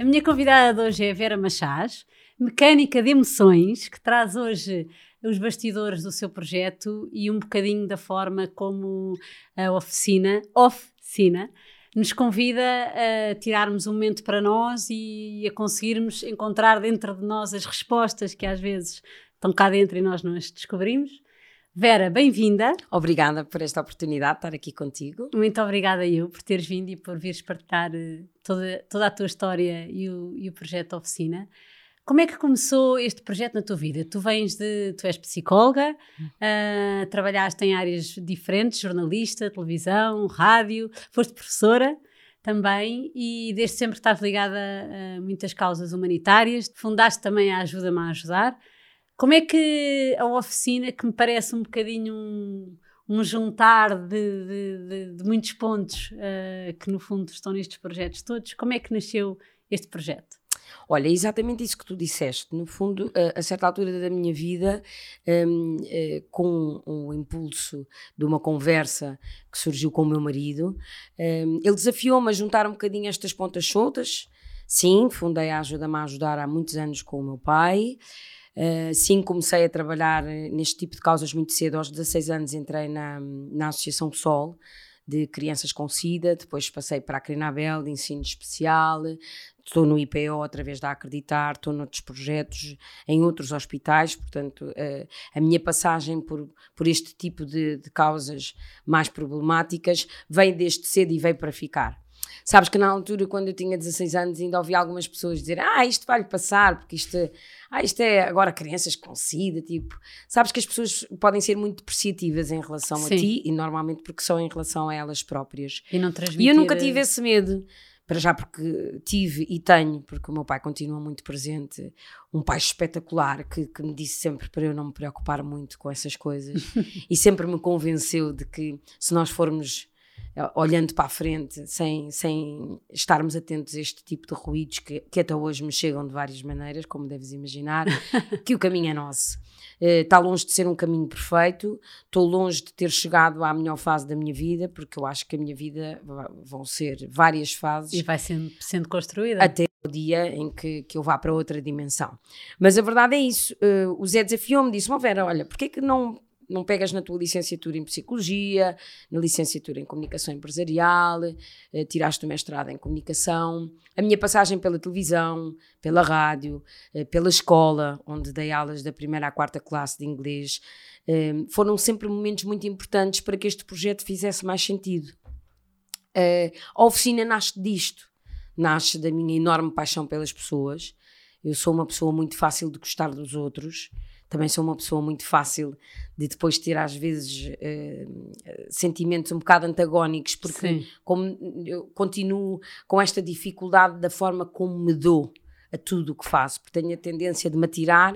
A minha convidada de hoje é Vera Machás, mecânica de emoções, que traz hoje os bastidores do seu projeto e um bocadinho da forma como a oficina, oficina, nos convida a tirarmos um momento para nós e a conseguirmos encontrar dentro de nós as respostas que às vezes estão cá dentro e nós não as descobrimos. Vera, bem-vinda. Obrigada por esta oportunidade de estar aqui contigo. Muito obrigada eu por teres vindo e por vires partilhar eh, toda, toda a tua história e o, e o projeto Oficina. Como é que começou este projeto na tua vida? Tu vens de. Tu és psicóloga, uh, trabalhaste em áreas diferentes, jornalista, televisão, rádio, foste professora também e desde sempre estás ligada a muitas causas humanitárias. Fundaste também a Ajuda-me a Ajudar. Como é que a oficina, que me parece um bocadinho um, um juntar de, de, de, de, muitos pontos uh, que no fundo estão nestes projetos todos, como é que nasceu este projeto? Olha, é exatamente isso que tu disseste. No fundo, a, a certa altura da minha vida, uh, eh, com o impulso de uma conversa que surgiu com o meu marido, um, ele desafiou-me a juntar um bocadinho estas pontas soltas. Sim, fundei a Ajuda-me a Ajudar há muitos anos com o meu pai. Uh, sim, comecei a trabalhar neste tipo de causas muito cedo. Aos 16 anos entrei na, na Associação Sol, de crianças com SIDA, depois passei para a Crinabel de ensino especial, estou no IPO através da Acreditar, estou noutros projetos em outros hospitais, portanto a, a minha passagem por, por este tipo de, de causas mais problemáticas vem desde cedo e veio para ficar. Sabes que na altura, quando eu tinha 16 anos, ainda ouvi algumas pessoas dizer ah, isto vai-lhe passar, porque isto, ah, isto é agora crianças com SIDA, tipo... Sabes que as pessoas podem ser muito depreciativas em relação Sim. a ti, e normalmente porque são em relação a elas próprias. E não transmitir... E eu nunca tive esse medo para já porque tive e tenho, porque o meu pai continua muito presente, um pai espetacular que, que, me disse sempre para eu não me preocupar muito com essas coisas e sempre me convenceu de que se nós formos eh, olhando para a frente, sem, sem estarmos atentos a este tipo de ruídos que, que até hoje me chegam de várias maneiras, como deves imaginar, que o caminho é nosso. Está eh, longe de ser um caminho perfeito, estou longe de ter chegado à melhor fase da minha vida, porque eu acho que a minha vida vão ser várias fases. E vai sendo, sendo construída. Até o dia em que, que eu vá para outra dimensão. Mas a verdade é isso. Uh, o Zé desafiou-me, disse: Vera, olha, porquê que não não pegas na tua licenciatura em Psicologia, na licenciatura em Comunicação Empresarial, eh, tiraste o mestrado em Comunicação. A minha passagem pela televisão, pela rádio, eh, pela escola, onde dei aulas da primeira à quarta classe de inglês, eh, foram sempre momentos muito importantes para que este projeto fizesse mais sentido. Eh, a oficina nasce disto, nasce da minha enorme paixão pelas pessoas. Eu sou uma pessoa muito fácil de gostar dos outros também sou uma pessoa muito fácil de depois ter às vezes uh, sentimentos um bocado antagónicos, porque Sim. como eu continuo com esta dificuldade da forma como me dou a tudo o que faço, porque tenho a tendência de me atirar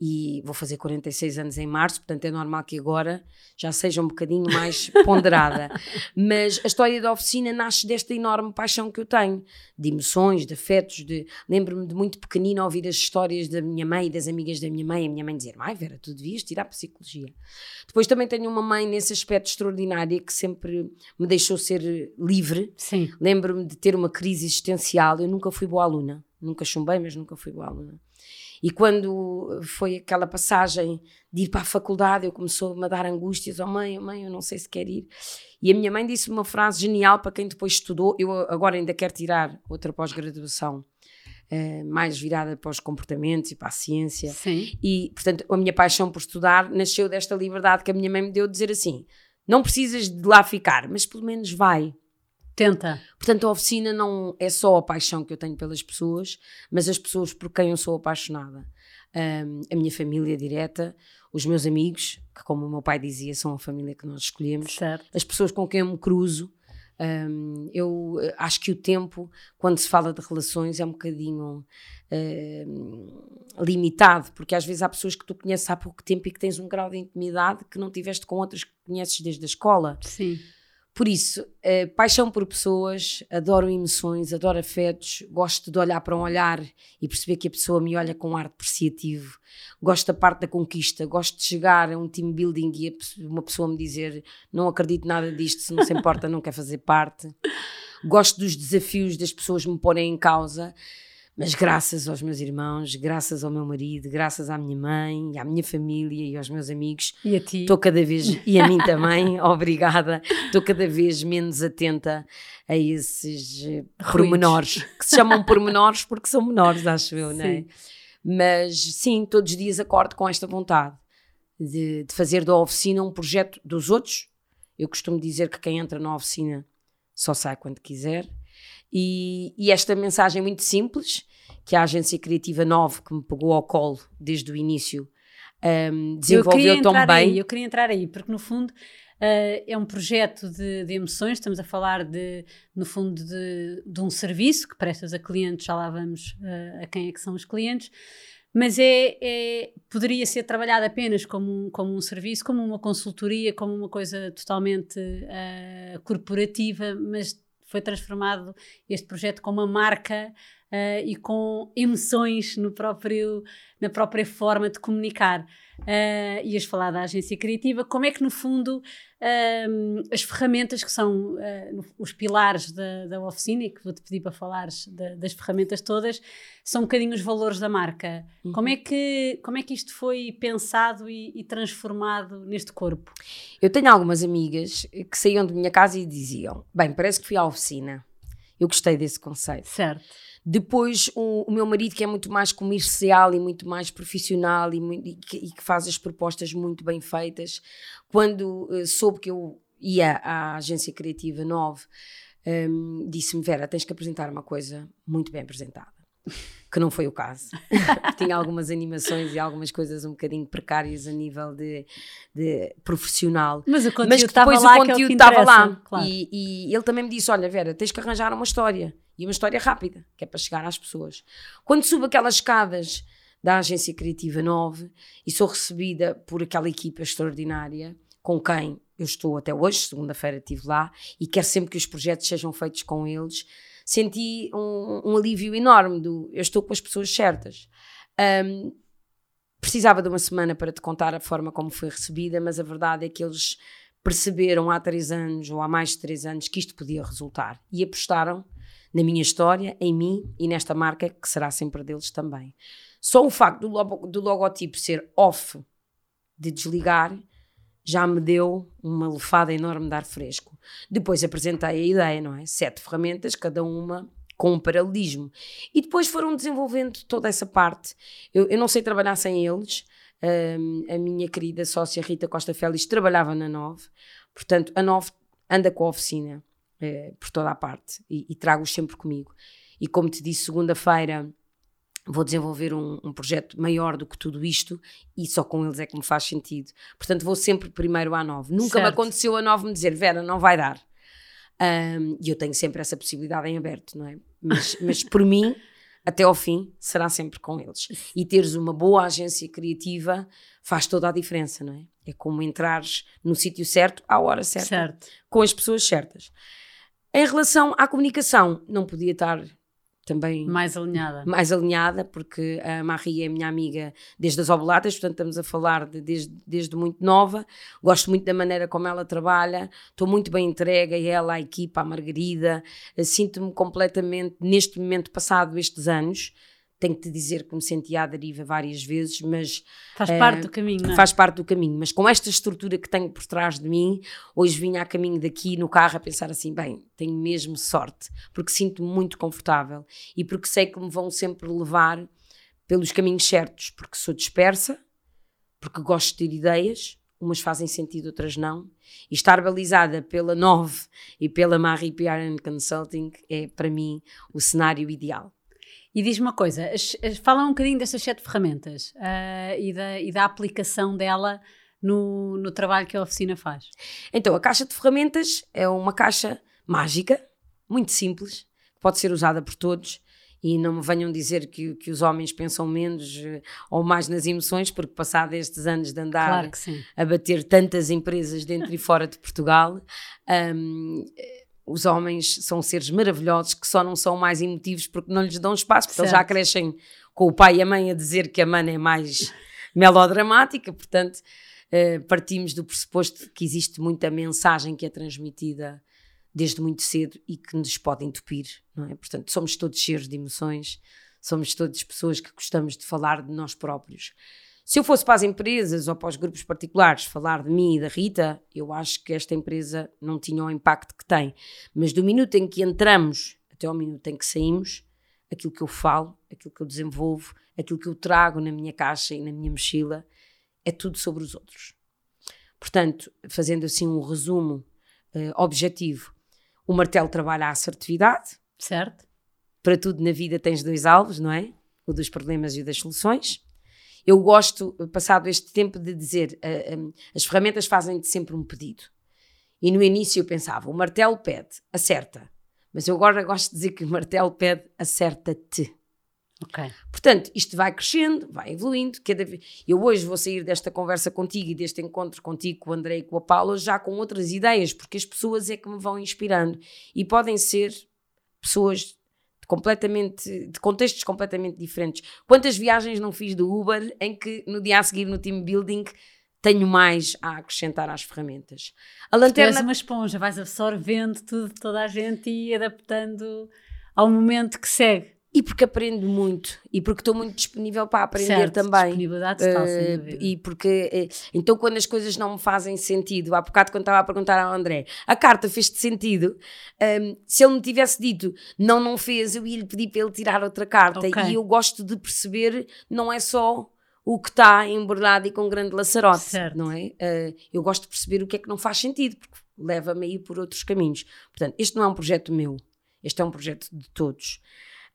e vou fazer 46 anos em março, portanto é normal que agora já seja um bocadinho mais ponderada. Mas a história da oficina nasce desta enorme paixão que eu tenho, de emoções, de afetos, de... lembro-me de muito pequenina ouvir as histórias da minha mãe e das amigas da minha mãe, a minha mãe dizer, ai Vera, tu devias tirar psicologia. Depois também tenho uma mãe nesse aspecto extraordinário que sempre me deixou ser livre. Lembro-me de ter uma crise existencial, eu nunca fui boa aluna Nunca chumbei, mas nunca fui boa aluna. E quando foi aquela passagem de ir para a faculdade, eu começou-me a dar angústias. Oh mãe, oh mãe, eu não sei se quer ir. E a minha mãe disse uma frase genial para quem depois estudou. Eu agora ainda quero tirar outra pós-graduação. Uh, mais virada para os comportamentos e para a ciência. Sim. E, portanto, a minha paixão por estudar nasceu desta liberdade que a minha mãe me deu de dizer assim: não precisas de lá ficar, mas pelo menos vai. Tenta. Portanto, a oficina não é só a paixão que eu tenho pelas pessoas, mas as pessoas por quem eu sou apaixonada. Um, a minha família direta, os meus amigos, que como o meu pai dizia, são a família que nós escolhemos, certo. as pessoas com quem eu me cruzo, Um, eu eh, acho que o tempo, quando se fala de relações, é um bocadinho uh, limitado, porque às vezes há pessoas que tu conheces há pouco tempo e que tens um grau de intimidade que não tiveste com outras que conheces desde a escola. Sim. Por isso, uh, paixão por pessoas, adoro emoções, adoro afetos, gosto de olhar para um olhar e perceber que a pessoa me olha com um ar depreciativo, gosto da parte da conquista, gosto de chegar a um team building e uma pessoa me dizer não acredito nada disto, se não se importa, não quer fazer parte. Gosto dos desafios das pessoas me porem em causa. Mas graças aos meus irmãos, graças ao meu marido, graças à minha mãe, à minha família e aos meus amigos, e a ti? Estou cada vez, e a mim também, obrigada, estou cada vez menos atenta a esses eh, pormenores, que se chamam pormenores porque são menores, acho eu, não é? Mas sim, todos os dias acordo com esta vontade de, de fazer da oficina um projeto dos outros. Eu costumo dizer que quem entra na oficina só sai quando quiser. E, e, esta mensagem muito simples, que a agência criativa 9, que me pegou ao colo desde o início, um, desenvolveu tão bem. Aí, eu queria entrar aí, porque no fundo uh, é um projeto de, de, emoções, estamos a falar de, no fundo, de, de, um serviço que prestas a clientes, já lá vamos uh, a quem é que são os clientes, mas é, é, poderia ser trabalhado apenas como um, como um serviço, como uma consultoria, como uma coisa totalmente uh, corporativa, mas foi transformado este projeto com uma marca uh, e com emoções no próprio, na própria forma de comunicar. Uh, ias falar da agência criativa, como é que no fundo uh, as ferramentas que são uh, os pilares da, da oficina e que vou-te pedir para falares das ferramentas todas, são um bocadinho os valores da marca. Uhum. Como, é que, como é que isto foi pensado e, e transformado neste corpo? Eu tenho algumas amigas que saíam de minha casa e diziam: Bem, parece que fui à oficina. Eu gostei desse conceito. Certo depois, o, o, meu marido, que é muito mais comercial e muito mais profissional e, e, que, e que, faz as propostas muito bem feitas, quando uh, soube que eu ia à agência criativa 9, um, disse-me: Vera, tens que apresentar uma coisa muito bem apresentada. Que não foi o caso. Tinha algumas animações e algumas coisas um bocadinho precárias a nível de, de profissional. Mas o conteúdo estava lá. O conteúdo estava lá. Claro. E, e ele também me disse: Olha, Vera, tens que arranjar uma história e uma história rápida, que é para chegar às pessoas. Quando subo aquelas escadas da Agência Criativa 9 e sou recebida por aquela equipa extraordinária com quem eu estou até hoje, segunda-feira estive lá, e quero sempre que os projetos sejam feitos com eles, senti um, um alívio enorme do eu estou com as pessoas certas. Um, precisava de uma semana para te contar a forma como foi recebida, mas a verdade é que eles perceberam há três anos ou há mais de três anos que isto podia resultar e apostaram na minha história, em mim e nesta marca que será sempre deles também. Só o facto do, logo, do logotipo ser off, de desligar, já me deu uma lufada enorme de ar fresco. Depois apresentei a ideia, não é? Sete ferramentas, cada uma com um paralelismo. E depois foram desenvolvendo toda essa parte. Eu, eu não sei trabalhar sem eles. Um, a minha querida sócia Rita Costa Félix trabalhava na Nove, portanto, a Nove anda com a oficina é, por toda a parte e, e trago-os sempre comigo. E como te disse, segunda-feira vou desenvolver um, um, projeto maior do que tudo isto e só com eles é que me faz sentido. Portanto, vou sempre primeiro à nove. Nunca certo. me aconteceu a nove me dizer, Vera, não vai dar. Um, e eu tenho sempre essa possibilidade em aberto, não é? Mas, mas por mim, até ao fim, será sempre com eles. E teres uma boa agência criativa faz toda a diferença, não é? É como entrares no sítio certo, à hora certa, certo. com as pessoas certas. Em relação à comunicação, não podia estar também mais alinhada. Mais alinhada, porque a Marie é minha amiga desde as oblatas, portanto estamos a falar de, desde, desde muito nova. Gosto muito da maneira como ela trabalha, estou muito bem entregue a ela, à equipa, à Margarida. Sinto-me completamente, neste momento passado estes anos, tenho que te dizer que me senti à deriva várias vezes, mas faz parte do caminho, não é? Faz parte do caminho, mas com esta estrutura que tenho por trás de mim, hoje vinha a caminho daqui no carro a pensar assim, bem, tenho mesmo sorte, porque sinto-me muito confortável e porque sei que me vão sempre levar pelos caminhos certos, porque sou dispersa, porque gosto de ter ideias, umas fazem sentido, outras não, e estar balizada pela Nove e pela Marie PR Consulting é para mim o cenário ideal. E diz-me uma coisa, fala um bocadinho destas sete ferramentas uh, e, da, e da aplicação dela no, no trabalho que a oficina faz. Então, a caixa de ferramentas é uma caixa mágica, muito simples, pode ser usada por todos e não me venham dizer que, que os homens pensam menos eh, ou mais nas emoções, porque passado estes anos de andar claro a bater tantas empresas dentro e fora de Portugal, um, os homens são seres maravilhosos que só não são mais emotivos porque não lhes dão espaço, porque certo. eles já crescem com o pai e a mãe a dizer que a mãe é mais melodramática, portanto, uh, partimos do pressuposto que existe muita mensagem que é transmitida desde muito cedo e que nos pode entupir, não é? Portanto, somos todos cheios de emoções, somos todas pessoas que gostamos de falar de nós próprios. Se eu fosse para as empresas ou para os grupos particulares falar de mim e da Rita, eu acho que esta empresa não tinha o impacto que tem. Mas do minuto em que entramos até ao minuto em que saímos, aquilo que eu falo, aquilo que eu desenvolvo, aquilo que eu trago na minha caixa e na minha mochila, é tudo sobre os outros. Portanto, fazendo assim um resumo uh, objetivo, o martelo trabalha a assertividade. Certo. Para tudo na vida tens dois alvos, não é? O dos problemas e o das soluções. Eu gosto, passado este tempo, de dizer uh, um, as ferramentas fazem-te sempre um pedido. E no início eu pensava, o martelo pede, acerta. Mas eu agora gosto de dizer que o martelo pede, acerta-te. Okay. Portanto, isto vai crescendo, vai evoluindo. Cada vez... Eu hoje vou sair desta conversa contigo e deste encontro contigo, com o André e com a Paula, já com outras ideias, porque as pessoas é que me vão inspirando. E podem ser pessoas completamente, de contextos completamente diferentes. Quantas viagens não fiz do Uber em que no dia a seguir no team building tenho mais a acrescentar às ferramentas. A lanterna... Tu és uma esponja, vais absorvendo tudo toda a gente e adaptando ao momento que segue. E porque aprendo muito e porque estou muito disponível para aprender certo, também. Disponibilidade total, uh. E porque, uh, então, quando as coisas não me fazem sentido, há bocado, quando estava a perguntar ao André, a carta fez-te sentido? Um, se ele me tivesse dito não, não fez, eu ia lhe pedir para ele tirar outra carta. Okay. E eu gosto de perceber, não é só o que está embrulhado e com grande laçarote, certo. não é? Uh, eu gosto de perceber o que é que não faz sentido, porque leva-me a ir por outros caminhos. Portanto, este não é um projeto meu, este é um projeto de todos.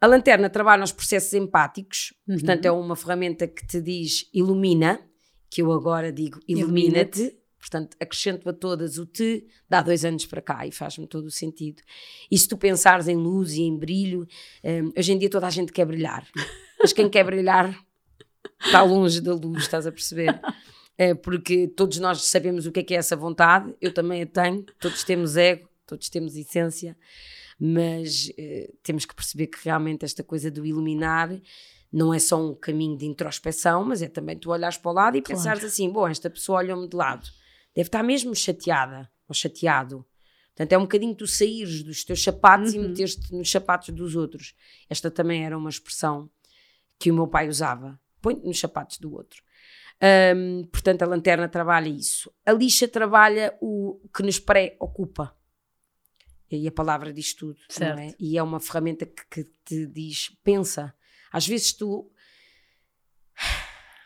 A lanterna trabalha nos processos empáticos, uhum. portanto, é uma ferramenta que te diz ilumina, que eu agora digo ilumina-te. Ilumina portanto, acrescento a todas o te, dá dois anos para cá e faz-me todo o sentido. E se tu pensares em luz e em brilho, um, hoje em dia toda a gente quer brilhar, mas quem quer brilhar está longe da luz, estás a perceber? É porque todos nós sabemos o que é que é essa vontade, eu também a tenho, todos temos ego, todos temos essência mas uh, temos que perceber que realmente esta coisa do iluminar não é só um caminho de introspeção, mas é também tu olhares para o lado e claro. pensares assim: bom, esta pessoa olhou-me de lado, deve estar mesmo chateada ou chateado. Portanto, é um bocadinho tu saíres dos teus sapatos uhum. e meteres-te nos sapatos dos outros. Esta também era uma expressão que o meu pai usava: põe-te nos sapatos do outro. Um, portanto, a lanterna trabalha isso. A lixa trabalha o que nos preocupa. E a palavra diz tudo, certo. É? E é uma ferramenta que, que, te diz, pensa. Às vezes tu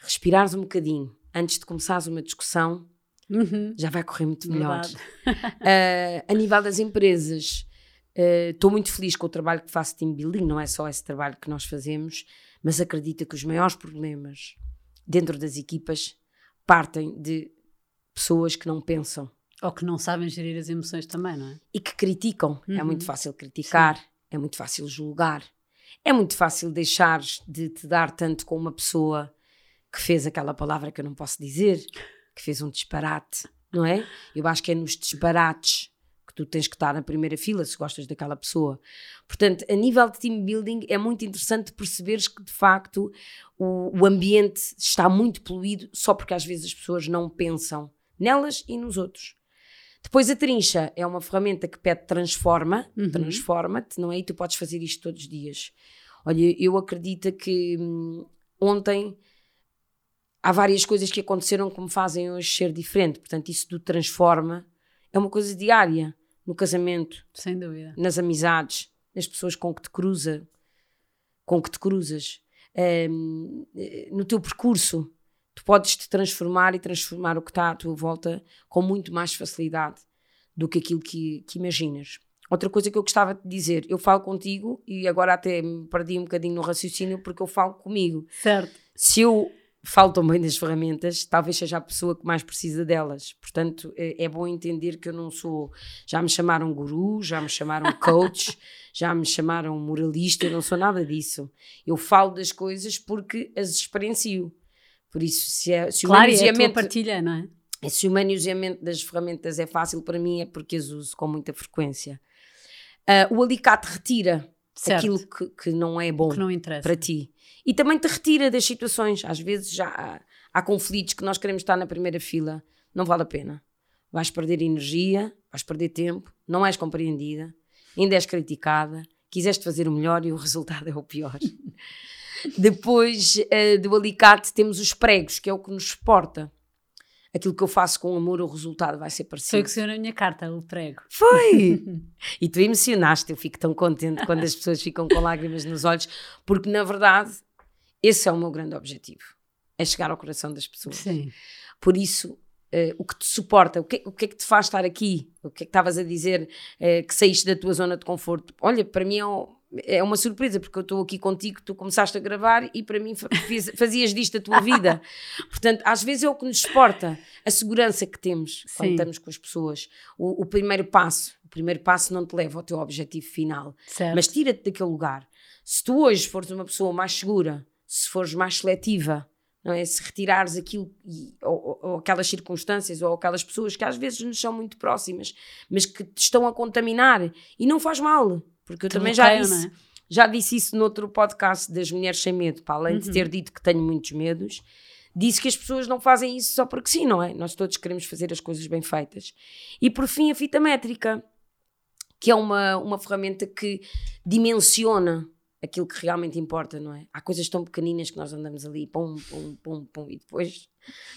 respirares um bocadinho antes de começares uma discussão, uhum. já vai correr muito melhor. uh, a nível das empresas, estou uh, muito feliz com o trabalho que faço team building, não é só esse trabalho que nós fazemos, mas acredita que os maiores problemas dentro das equipas partem de pessoas que não pensam ou que não sabem gerir as emoções também, não é? E que criticam. É uhum. É muito fácil criticar, Sim. é muito fácil julgar, é muito fácil deixar de te dar tanto com uma pessoa que fez aquela palavra que eu não posso dizer, que fez um disparate, não é? Eu acho que é nos disparates que tu tens que estar na primeira fila se gostas daquela pessoa. Portanto, a nível de team building é muito interessante perceberes que de facto o, o ambiente está muito poluído só porque às vezes as pessoas não pensam nelas e nos outros. Depois a trincha é uma ferramenta que pede transforma, uhum. transforma-te, não é? E tu podes fazer isto todos os dias. Olha, eu acredito que hum, ontem há várias coisas que aconteceram que me fazem hoje ser diferente. Portanto, isso do transforma é uma coisa diária. No casamento, sem dúvida, nas amizades, nas pessoas com que te cruza, com que te cruzas, um, no teu percurso tu podes te transformar e transformar o que está à tua volta com muito mais facilidade do que aquilo que, que imaginas. Outra coisa que eu gostava de dizer, eu falo contigo e agora até me perdi um bocadinho no raciocínio porque eu falo comigo. Certo. Se eu falo também das ferramentas, talvez seja a pessoa que mais precisa delas. Portanto, é, é, bom entender que eu não sou. Já me chamaram guru, já me chamaram coach, já me chamaram moralista, eu não sou nada disso. Eu falo das coisas porque as experiencio. Por isso, se, é, se claro, o manuseamento. É a partilha, não é? Se o manuseamento das ferramentas é fácil para mim, é porque as uso com muita frequência. Uh, o alicate retira certo. aquilo que, que não é bom não para ti e também te retira das situações. Às vezes já há, há conflitos que nós queremos estar na primeira fila, não vale a pena. Vais perder energia, vais perder tempo, não és compreendida, ainda és criticada, quiseste fazer o melhor e o resultado é o pior. Depois uh, do alicate temos os pregos, que é o que nos suporta. Aquilo que eu faço com amor, o resultado vai ser parecido. Foi o que saiu na minha carta, o prego. Foi! e tu emocionaste, eu fico tão contente quando as pessoas ficam com lágrimas nos olhos, porque na verdade esse é o meu grande objetivo, é chegar ao coração das pessoas. Sim. Por isso, uh, o que te suporta, o que, o que é que te faz estar aqui? O que é que estavas a dizer uh, que saíste da tua zona de conforto? Olha, para mim é, um, é uma surpresa, porque eu estou aqui contigo, tu começaste a gravar e para mim fazias disto a tua vida. Portanto, às vezes é o que nos suporta, a segurança que temos Sim. quando estamos com as pessoas. O, o, primeiro passo, o primeiro passo não te leva ao teu objetivo final, certo. mas tira-te daquele lugar. Se tu hoje fores uma pessoa mais segura, se fores mais seletiva, não é? Se retirares aquilo, ou, ou, aquelas circunstâncias, ou aquelas pessoas que às vezes nos são muito próximas, mas que te estão a contaminar, e não faz mal, porque eu te também já disse, é? já disse isso noutro podcast das Mulheres Sem Medo, para além uhum. de ter dito que tenho muitos medos, disse que as pessoas não fazem isso só porque sim, não é? Nós todos queremos fazer as coisas bem feitas. E por fim, a fita métrica, que é uma, uma ferramenta que dimensiona aquilo que realmente importa, não é? Há coisas tão pequeninas que nós andamos ali, pum, pum, pum, pum, e depois,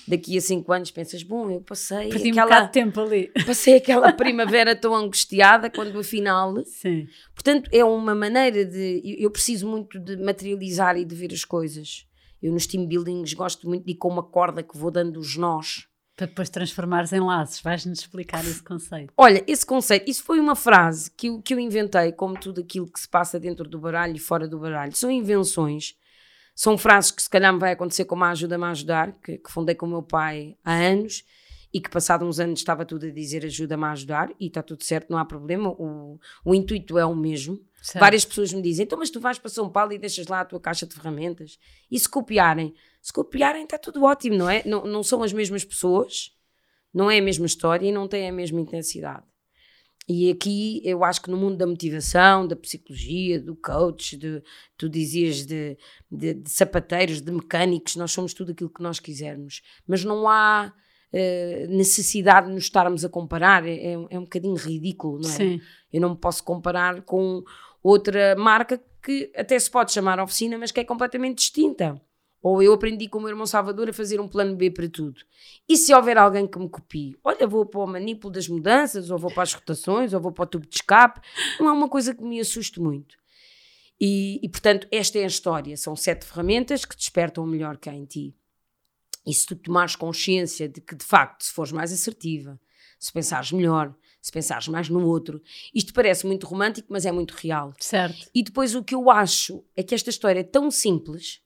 daqui a cinco anos, pensas, bom, eu passei Perdi aquela... Um tempo ali. Passei aquela primavera tão angustiada, quando afinal... Sim. Portanto, é uma maneira de... Eu preciso muito de materializar e de ver as coisas. Eu nos team buildings gosto muito de ir com uma corda que vou dando os nós para depois transformares em laços. Vais-nos explicar esse conceito. Olha, esse conceito, isso foi uma frase que eu, que eu inventei, como tudo aquilo que se passa dentro do baralho e fora do baralho. São invenções, são frases que se calhar me vai acontecer como a Ajuda-me a Ajudar, que, que fundei com o meu pai há anos e que passado uns anos estava tudo a dizer ajuda-me a ajudar e está tudo certo, não há problema, o, o intuito é o mesmo. Certo. Várias pessoas me dizem, então mas tu vais para São Paulo e deixas lá a tua caixa de ferramentas e se copiarem? Se copiarem está tudo ótimo, não é? Não, não são as mesmas pessoas, não é a mesma história e não têm a mesma intensidade. E aqui eu acho que no mundo da motivação, da psicologia, do coach, de, tu dizias de, de, de sapateiros, de mecânicos, nós somos tudo aquilo que nós quisermos. Mas não há uh, necessidade de nos estarmos a comparar, é, é, é um bocadinho ridículo, não é? Sim. Eu não me posso comparar com outra marca que até se pode chamar oficina, mas que é completamente distinta. Ou eu aprendi com o meu irmão Salvador a fazer um plano B para tudo. E se houver alguém que me copie? Olha, vou para o manipulo das mudanças, ou vou para as rotações, ou vou para o tubo de escape. Não é uma coisa que me assuste muito. E, e portanto, esta é a história. São sete ferramentas que despertam o melhor que há em ti. E se tu tomares consciência de que, de facto, se fores mais assertiva, se pensares melhor, se pensares mais no outro, isto parece muito romântico, mas é muito real. Certo. E depois o que eu acho é que esta história é tão simples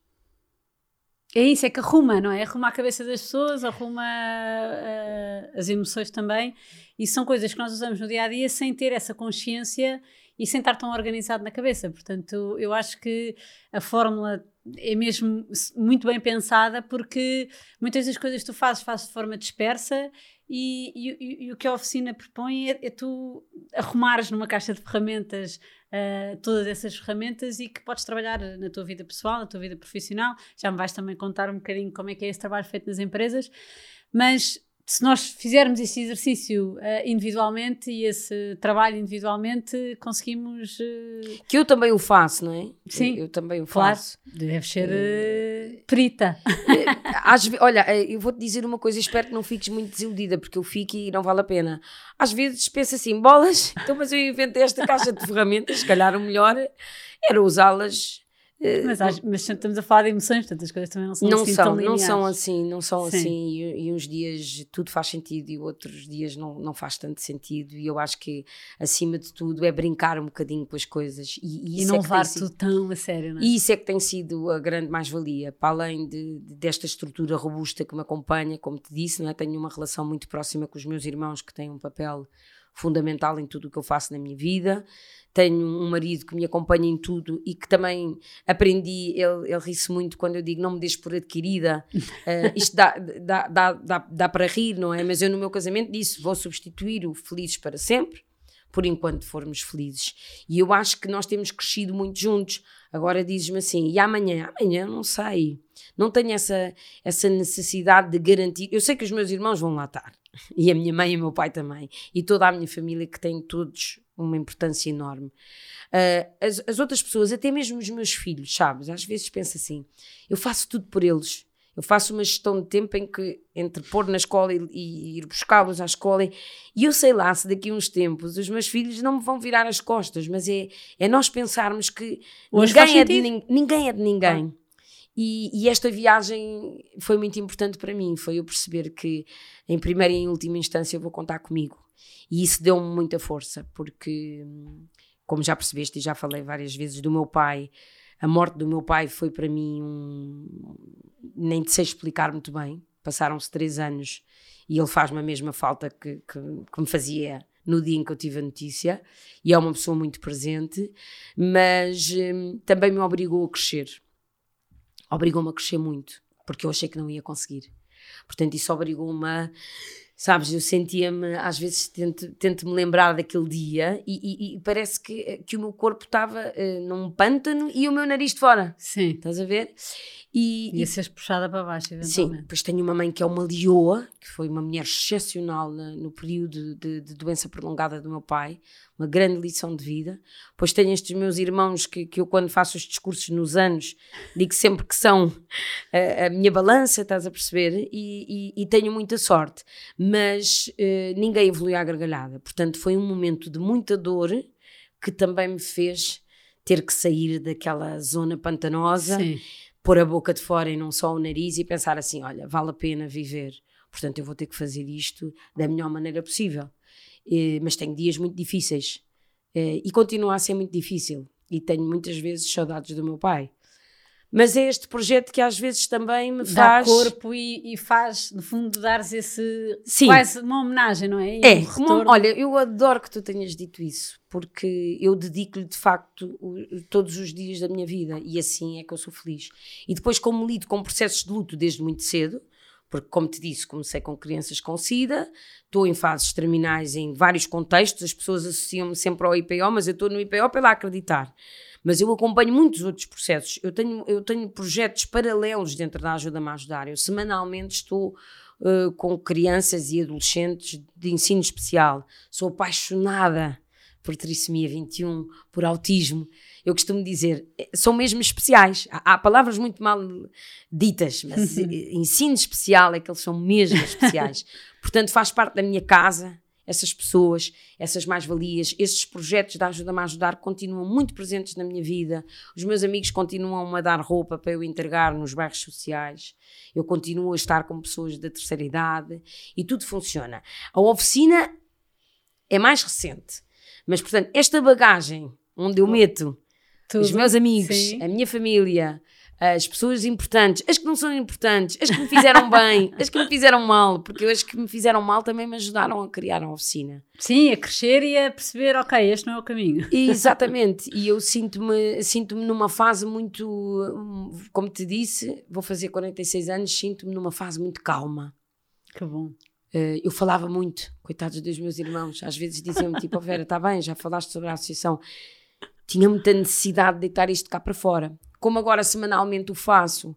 é isso, é que arruma, não é? Arruma a cabeça das pessoas, arruma uh, as emoções também. E são coisas que nós usamos no dia a dia sem ter essa consciência e sem estar tão organizado na cabeça. Portanto, eu acho que a fórmula é mesmo muito bem pensada porque muitas das coisas que tu fazes, fazes de forma dispersa e, e, e, o que a oficina propõe é, é, tu arrumares numa caixa de ferramentas uh, todas essas ferramentas e que podes trabalhar na tua vida pessoal, na tua vida profissional. Já me vais também contar um bocadinho como é que é esse trabalho feito nas empresas, mas se nós fizermos esse exercício uh, individualmente e esse trabalho individualmente, conseguimos. Uh... Que eu também o faço, não é? Sim. Eu, eu também o faço. Claro, deve ser uh, perita. Às, olha, eu vou-te dizer uma coisa, espero que não fiques muito desiludida, porque eu fico e não vale a pena. Às vezes penso assim, bolas, então, mas eu inventei esta caixa de ferramentas, se calhar o melhor era usá-las Mas, mas, estamos a falar de emoções, portanto as coisas também não são não assim são, tão Não lineares. são assim, não são Sim. assim. E, e uns dias tudo faz sentido e outros dias não, não faz tanto sentido. E eu acho que, acima de tudo, é brincar um bocadinho com as coisas. E, e E não é levar tudo tão a sério, não é? E isso é que tem sido a grande mais-valia, para além de, de- desta estrutura robusta que me acompanha, como te disse, não é? tenho uma relação muito próxima com os meus irmãos que têm um papel fundamental em tudo o que eu faço na minha vida. Tenho um marido que me acompanha em tudo e que também aprendi, ele, ele ri-se muito quando eu digo não me deixes por adquirida. Eh, isto dá, dá, dá, dá, dá para rir, não é? Mas eu no meu casamento disse, vou substituir o felizes para sempre por enquanto formos felizes. E eu acho que nós temos crescido muito juntos. Agora dizes-me assim, e amanhã? Amanhã não sei. Não tenho essa, essa necessidade de garantir. Eu sei que os meus irmãos vão lá estar. E a minha mãe e o meu pai também. E toda a minha família, que tem todos uma importância enorme. Ah, as, as outras pessoas, até mesmo os meus filhos, sabes? Às vezes penso assim, eu faço tudo por eles. Eu faço uma gestão de tempo em que, entre pôr na escola e, e ir buscá-los à escola, e eu sei lá se daqui a uns tempos os meus filhos não me vão virar as costas, mas é, é nós pensarmos que Hoje faz ninguém é, de, ninguém é de ninguém. E, e esta viagem foi muito importante para mim. Foi eu perceber que, em primeira e em última instância, eu vou contar comigo. E isso deu-me muita força, porque, como já percebeste e já falei várias vezes do meu pai, a morte do meu pai foi para mim um. Nem te sei explicar muito bem. Passaram-se três anos e ele faz-me a mesma falta que, que, que me fazia no dia em que eu tive a notícia. E é uma pessoa muito presente, mas hum, também me obrigou a crescer. Obrigou-me a crescer muito, porque eu achei que não ia conseguir. Portanto, isso obrigou-me a. Sabes, eu sentia-me, às vezes tento, tento me lembrar daquele dia e, e- e parece que, que o meu corpo estava eh, num pântano e o meu nariz de fora. Sim. Estás a ver? E, e Ia seres puxada para baixo, Sim, eventualmente. depois tenho uma mãe que é uma leoa, que foi uma mulher excepcional na- no período de, de doença prolongada do meu pai, uma grande lição de vida. Depois tenho estes meus irmãos que, que eu, quando faço os discursos nos anos, digo sempre que são a, a minha balança, estás a perceber? E, e- e tenho muita sorte. Mas eh, ninguém evolui à gargalhada. Portanto, foi um momento de muita dor que também me fez ter que sair daquela zona pantanosa Sim. pôr a boca de fora e não só o nariz e pensar assim: olha, vale a pena viver, portanto eu vou ter que fazer isto da melhor maneira possível. Eh, mas tenho dias muito difíceis Eh, e continua a ser muito difícil. E tenho muitas vezes saudades do meu pai. Mas é este projeto que às vezes também me Dá faz. corpo e, e faz, no fundo, dares esse. Sim. Quase uma homenagem, não é? E É, um olha, eu adoro que tu tenhas dito isso, porque eu dedico-lhe de facto o- todos os dias da minha vida e assim é que eu sou feliz. E depois, como lido com processos de luto desde muito cedo, porque, como te disse, comecei com crianças com SIDA, estou em fases terminais em vários contextos, as pessoas associam-me sempre ao IPO, mas eu estou no IPO pela acreditar. Mas eu acompanho muitos outros processos. Eu tenho, eu tenho projetos paralelos dentro da Ajuda-me a Ajudar. Eu semanalmente estou uh, com crianças e adolescentes de ensino especial. Sou apaixonada por trissomia 21, por autismo. Eu costumo dizer, eh, são mesmo especiais. Há, há palavras muito mal ditas, mas eh, ensino especial é que eles são mesmo especiais. Portanto, faz parte da minha casa, essas pessoas, essas mais-valias, esses projetos da Ajuda-me a Ajudar continuam muito presentes na minha vida. Os meus amigos continuam a dar roupa para eu entregar nos bairros sociais. Eu continuo a estar com pessoas da terceira idade e tudo funciona. A oficina é mais recente, mas portanto, esta bagagem onde eu meto os Tudo. meus amigos, Sim. a minha família, as pessoas importantes, as que não são importantes, as que me fizeram bem, as que me fizeram mal, porque as que me fizeram mal também me ajudaram a criar a oficina. Sim, a crescer e a perceber, ok, este não é o caminho. E, Exatamente, e eu sinto-me sinto numa fase muito, como te disse, vou fazer 46 anos, sinto-me numa fase muito calma. Que bom. Eh, eu falava muito, coitados dos meus irmãos, às vezes diziam-me tipo, oh Vera, está bem, já falaste sobre a associação. Tinha muita necessidade de deitar isto cá para fora. Como agora semanalmente o faço,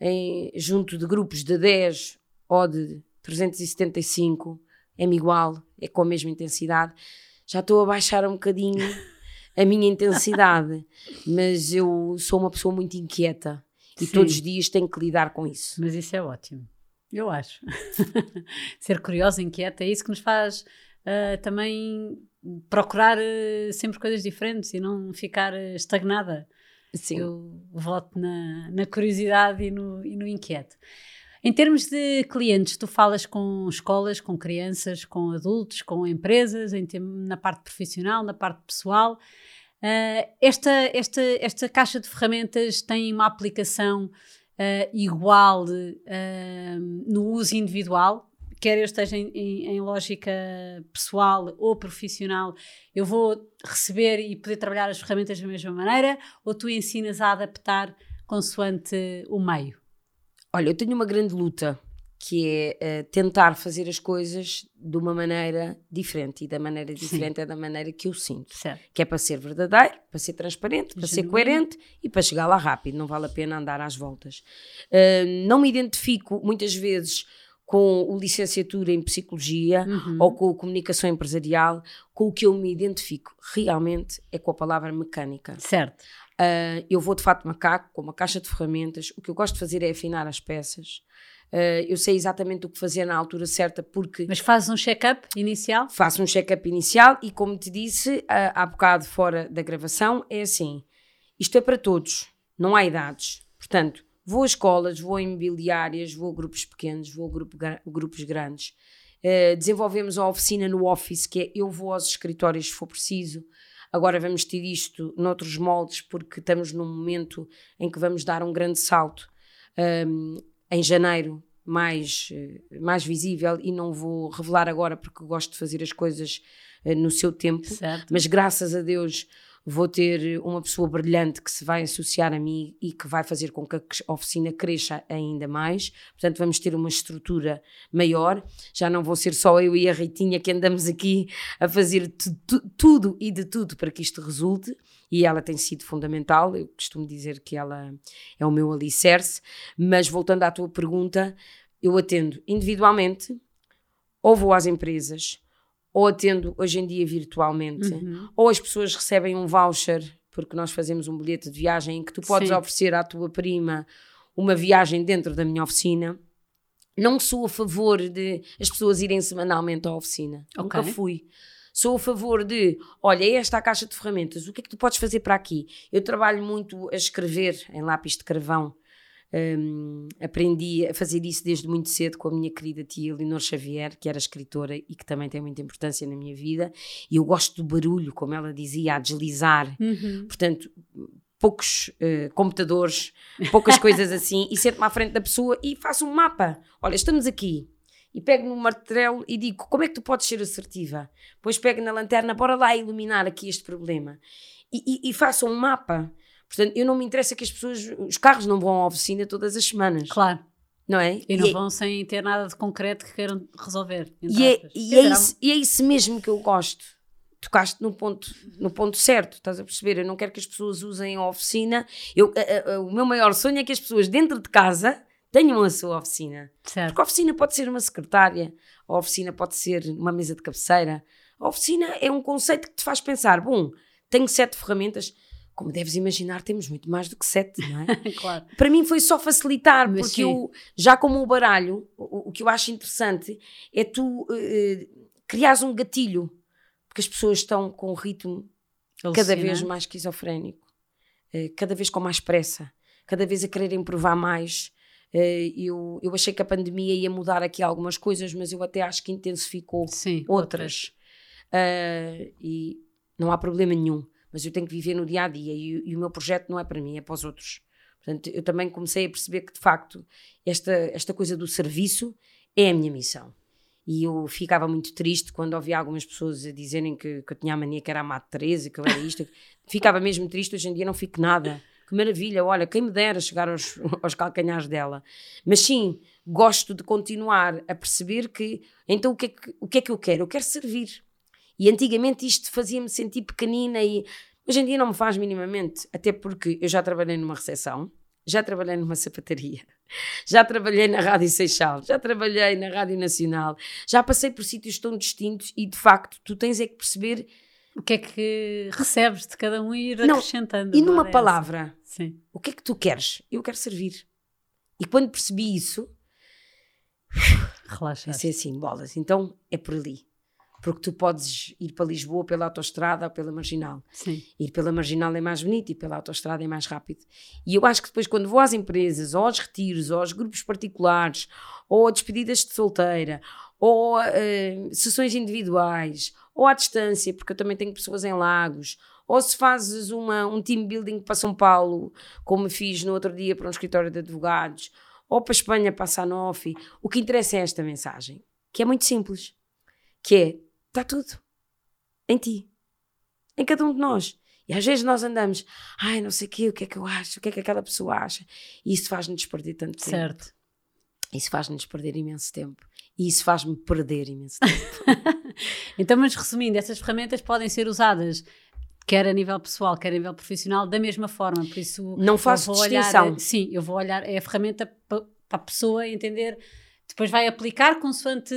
em- junto de grupos de 10 ou de 375, é-me igual, é com a mesma intensidade, já estou a baixar um bocadinho a minha intensidade, mas eu sou uma pessoa muito inquieta e Sim. todos os dias tenho que lidar com isso. Mas isso é ótimo. Eu acho. Ser curiosa, inquieta, é isso que nos faz ah, também procurar ah, sempre coisas diferentes e não ficar ah, estagnada. Sim. Eu voto na, na curiosidade e no, e no inquieto. Em termos de clientes, tu falas com escolas, com crianças, com adultos, com empresas, em na parte profissional, na parte pessoal. Uh, esta, esta, esta caixa de ferramentas tem uma aplicação uh, igual uh, no uso individual, quer eu esteja em, em, em, lógica pessoal ou profissional, eu vou receber e poder trabalhar as ferramentas da mesma maneira, ou tu ensinas a adaptar consoante o meio? Olha, eu tenho uma grande luta que é uh, tentar fazer as coisas de uma maneira diferente e da maneira diferente Sim. é da maneira que eu sinto certo. que é para ser verdadeiro, para ser transparente para ser coerente e para chegar lá rápido não vale a pena andar às voltas uh, não me identifico muitas vezes com o licenciatura em psicologia uhum. ou com a comunicação empresarial com o que eu me identifico realmente é com a palavra mecânica certo Uh, eu vou de fato macaco, com uma caixa de ferramentas. O que eu gosto de fazer é afinar as peças. Uh, eu sei exatamente o que fazer na altura certa, porque. Mas fazes um check-up inicial? Faço um check-up inicial e, como te disse uh, há bocado fora da gravação, é assim: isto é para todos, não há idades. Portanto, vou a escolas, vou a imobiliárias, vou a grupos pequenos, vou a grupo, grupos grandes. Uh, desenvolvemos a oficina no Office, que é eu vou aos escritórios se for preciso. Agora vamos ter isto noutros moldes, porque estamos num momento em que vamos dar um grande salto. Um, em janeiro, mais, mais visível, e não vou revelar agora porque gosto de fazer as coisas uh, no seu tempo, certo. mas graças a Deus vou ter uma pessoa brilhante que se vai associar a mim e que vai fazer com que a oficina cresça ainda mais. Portanto, vamos ter uma estrutura maior. Já não vou ser só eu e a Ritinha que andamos aqui a fazer tudo e de tudo para que isto resulte. E ela tem sido fundamental. Eu costumo dizer que ela é o meu alicerce. Mas voltando à tua pergunta, eu atendo individualmente ou vou às empresas ou atendo hoje em dia virtualmente, uhum. ou as pessoas recebem um voucher, porque nós fazemos um bilhete de viagem em que tu podes Sim. oferecer à tua prima uma viagem dentro da minha oficina. Não sou a favor de as pessoas irem semanalmente à oficina. Okay. Nunca fui. Sou a favor de, olha, é esta a caixa de ferramentas, o que é que tu podes fazer para aqui? Eu trabalho muito a escrever em lápis de carvão um, aprendi a fazer isso desde muito cedo com a minha querida tia Leonor Xavier, que era escritora e que também tem muita importância na minha vida. E eu gosto do barulho, como ela dizia, a deslizar. Uhum. Portanto, poucos uh, computadores, poucas coisas assim, e sento-me à frente da pessoa e faço um mapa. Olha, estamos aqui. E pego no martelo e digo: como é que tu podes ser assertiva? Depois pego na lanterna, bora lá iluminar aqui este problema. E, e, e faço um mapa. Portanto, eu não me interessa que as pessoas, os carros não vão à oficina todas as semanas. Claro. Não é? E não e é vão é... sem ter nada de concreto que queiram resolver. E é, e, é isso, e é isso mesmo que eu gosto. Tocaste no ponto, no ponto certo, estás a perceber? Eu não quero que as pessoas usem a oficina. Eu, a, a, o meu maior sonho é que as pessoas dentro de casa tenham a sua oficina. Certo. Porque a oficina pode ser uma secretária, a oficina pode ser uma mesa de cabeceira. A oficina é um conceito que te faz pensar: bom, tenho sete ferramentas como deves imaginar, temos muito mais do que sete, não é? claro. Para mim foi só facilitar, Mas porque sim. eu, já como o baralho, o, o, que eu acho interessante é tu uh, criares um gatilho, porque as pessoas estão com um ritmo cada vez mais esquizofrénico, uh, cada vez com mais pressa, cada vez a quererem provar mais. Uh, eu, eu achei que a pandemia ia mudar aqui algumas coisas, mas eu até acho que intensificou sim, outras. outras. e não há problema nenhum mas eu tenho que viver no dia a dia e, e, o meu projeto não é para mim, é para os outros. Portanto, eu também comecei a perceber que de facto esta, esta coisa do serviço é a minha missão. E eu ficava muito triste quando ouvia algumas pessoas a dizerem que, que eu tinha a mania que era a Mate Teresa, que eu era isto. ficava mesmo triste, hoje em dia não fico nada. Que maravilha, olha, quem me dera chegar aos, aos calcanhares dela. Mas sim, gosto de continuar a perceber que, então o que, é que, o que é que eu quero? Eu quero servir. E antigamente isto fazia-me sentir pequenina e hoje em dia não me faz minimamente, até porque eu já trabalhei numa recepção, já trabalhei numa sapataria, já trabalhei na Rádio Seixal, já trabalhei na Rádio Nacional, já passei por sítios tão distintos e de facto tu tens é que perceber o que é que recebes de cada um e ir não, acrescentando. E numa palavra, Sim. o que é que tu queres? Eu quero servir. E quando percebi isso, relaxa. Pensei assim, bolas, então é por ali. Porque tu podes ir para Lisboa pela autoestrada ou pela marginal. Sim. Ir pela marginal é mais bonito e pela autoestrada é mais rápido. E eu acho que depois, quando vou às empresas, ou aos retiros, ou aos grupos particulares, ou a despedidas de solteira, ou uh, sessões individuais, ou à distância, porque eu também tenho pessoas em Lagos, ou se fazes uma, um team building para São Paulo, como fiz no outro dia para um escritório de advogados, ou para a Espanha, para a Sanofi, o que interessa é esta mensagem, que é muito simples, que é, está tudo em ti, em cada um de nós. E às vezes nós andamos, ai, não sei o quê, o que é que eu acho, o que é que aquela pessoa acha, e isso faz-nos perder tanto tempo. Certo. Isso faz-nos perder imenso tempo. E isso faz-me perder imenso tempo. então, mas resumindo, essas ferramentas podem ser usadas quer a nível pessoal, quer a nível profissional, da mesma forma. Por isso, não faço distinção. Olhar, sim, eu vou olhar, é a ferramenta para a pessoa entender. Depois vai aplicar consoante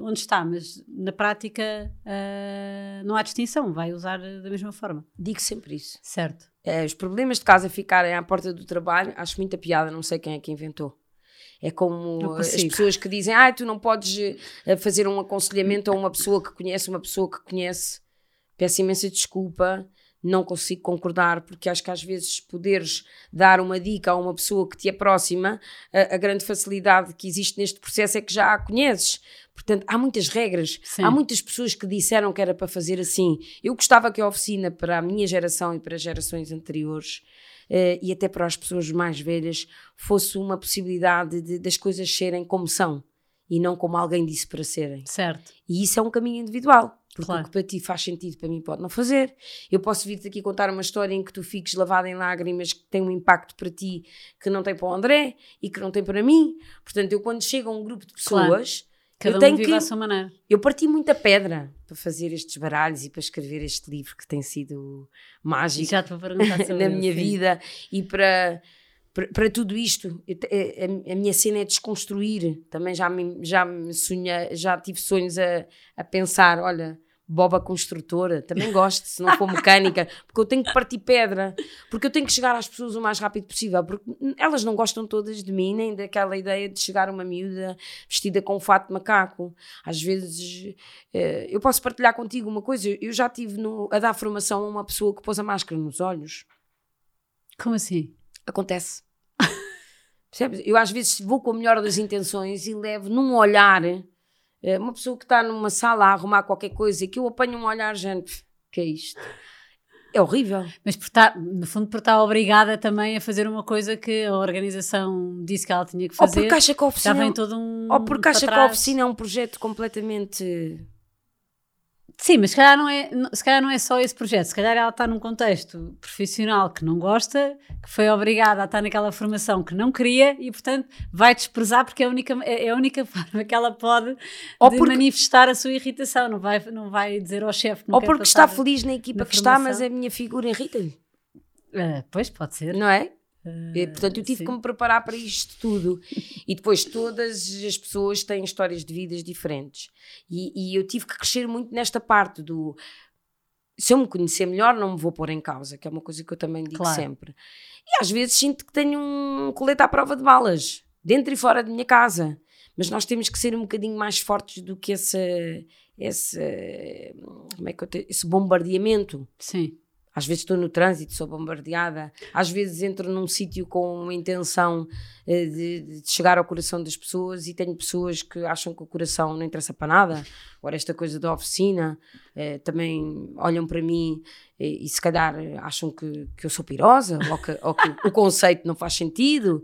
onde está, mas na prática uh, não há distinção, vai usar da mesma forma. Digo sempre isso. Certo. É, os problemas de casa ficarem à porta do trabalho, acho muita piada, não sei quem é que inventou. É como as pessoas que dizem, ah, tu não podes eh, fazer um aconselhamento a uma pessoa que conhece uma pessoa que conhece. Peço imensa desculpa, não consigo concordar, porque acho que às vezes poderes dar uma dica a uma pessoa que te é próxima, a, a grande facilidade que existe neste processo é que já a conheces. Portanto, há muitas regras, Sim. há muitas pessoas que disseram que era para fazer assim. Eu gostava que a oficina, para a minha geração e para gerações anteriores, uh, e até para as pessoas mais velhas fosse uma possibilidade de, das coisas serem como são e não como alguém disse para serem. Certo. E isso é um caminho individual. Porque claro. o que para ti faz sentido, para mim pode não fazer. Eu posso vir-te aqui contar uma história em que tu fiques lavada em lágrimas, que tem um impacto para ti que não tem para o André e que não tem para mim. Portanto, eu quando chego a um grupo de pessoas, Cada eu tenho um vive que, à sua maneira. Eu parti muita pedra para fazer estes baralhos e para escrever este livro que tem sido mágico na minha sim. vida e para, para, tudo isto. É, a, minha cena é desconstruir. Também já me, já me sonha, já tive sonhos a, a pensar: olha boba construtora, também gosto, se não for mecânica, porque eu tenho que partir pedra, porque eu tenho que chegar às pessoas o mais rápido possível, porque elas não gostam todas de mim, nem daquela ideia de chegar uma miúda vestida com um fato de macaco. Às vezes, eh, eu posso partilhar contigo uma coisa, eu já tive no, a dar formação a uma pessoa que pôs a máscara nos olhos. Como assim? Acontece. Percebes? Eu às vezes vou com a melhor das intenções e levo num olhar é uma pessoa que está numa sala a arrumar qualquer coisa e que eu apanho um olhar, gente, que é isto? É horrível. Mas por estar, no fundo, por estar obrigada também a fazer uma coisa que a organização disse que ela tinha que fazer. Ou porque acha que a oficina, já vem todo um ou porque acha que a oficina é um projeto completamente Sim, mas se calhar, não é, se calhar não é só esse projeto, se calhar ela está num contexto profissional que não gosta, que foi obrigada a estar naquela formação que não queria e, portanto, vai desprezar porque é a única, é, é a única forma que ela pode de porque, manifestar a sua irritação, não vai, não vai dizer ao chefe que não Ou porque está feliz na equipa na que está, mas a minha figura irrita-lhe. Uh, pois, pode ser. Não é? Uh, portanto, eu tive sim. que me preparar para isto tudo. E depois, todas as pessoas têm histórias de vidas diferentes. E, e, eu tive que crescer muito nesta parte do. Se eu me conhecer melhor, não me vou pôr em causa, que é uma coisa que eu também digo claro. sempre. E às vezes sinto que tenho um colete à prova de balas, dentro e fora de minha casa. Mas nós temos que ser um bocadinho mais fortes do que esse, esse, como é que eu te, esse bombardeamento. Sim. Às vezes estou no trânsito, sou bombardeada. Às vezes entro num sítio com uma intenção eh, de, de, chegar ao coração das pessoas e tenho pessoas que acham que o coração não interessa para nada. Agora, esta coisa da oficina, eh, também olham para mim e, eh, se calhar acham que, que eu sou pirosa ou que, ou que o conceito não faz sentido.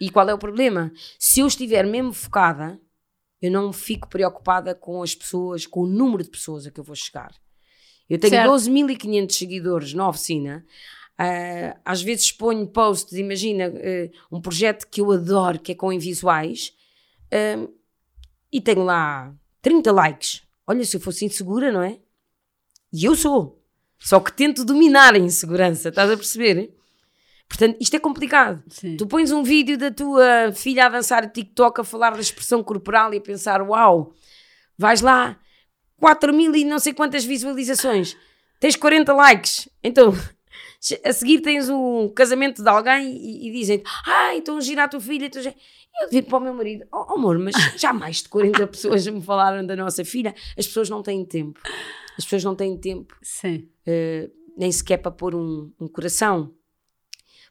E qual é o problema? Se eu estiver mesmo focada, eu não fico preocupada com as pessoas, com o número de pessoas a que eu vou chegar. Eu tenho 12.500 seguidores na oficina. Uh, às vezes ponho posts, imagina uh, um projeto que eu adoro, que é com invisuais, uh, e tenho lá 30 likes. Olha, se eu fosse insegura, não é? E eu sou. Só que tento dominar a insegurança, estás a perceber? Portanto, isto é complicado. Sim. Tu pões um vídeo da tua filha a dançar TikTok a falar da expressão corporal e a pensar: Uau, vais lá, 4 mil e não sei quantas visualizações, tens 40 likes. Então, A seguir tens um casamento de alguém e, e dizem ai, estão a girar a tua filha. Estão a... Eu digo para o meu marido, oh, amor, mas já mais de 40 pessoas me falaram da nossa filha. As pessoas não têm tempo. As pessoas não têm tempo. Sim. Uh, nem sequer para pôr um, um coração.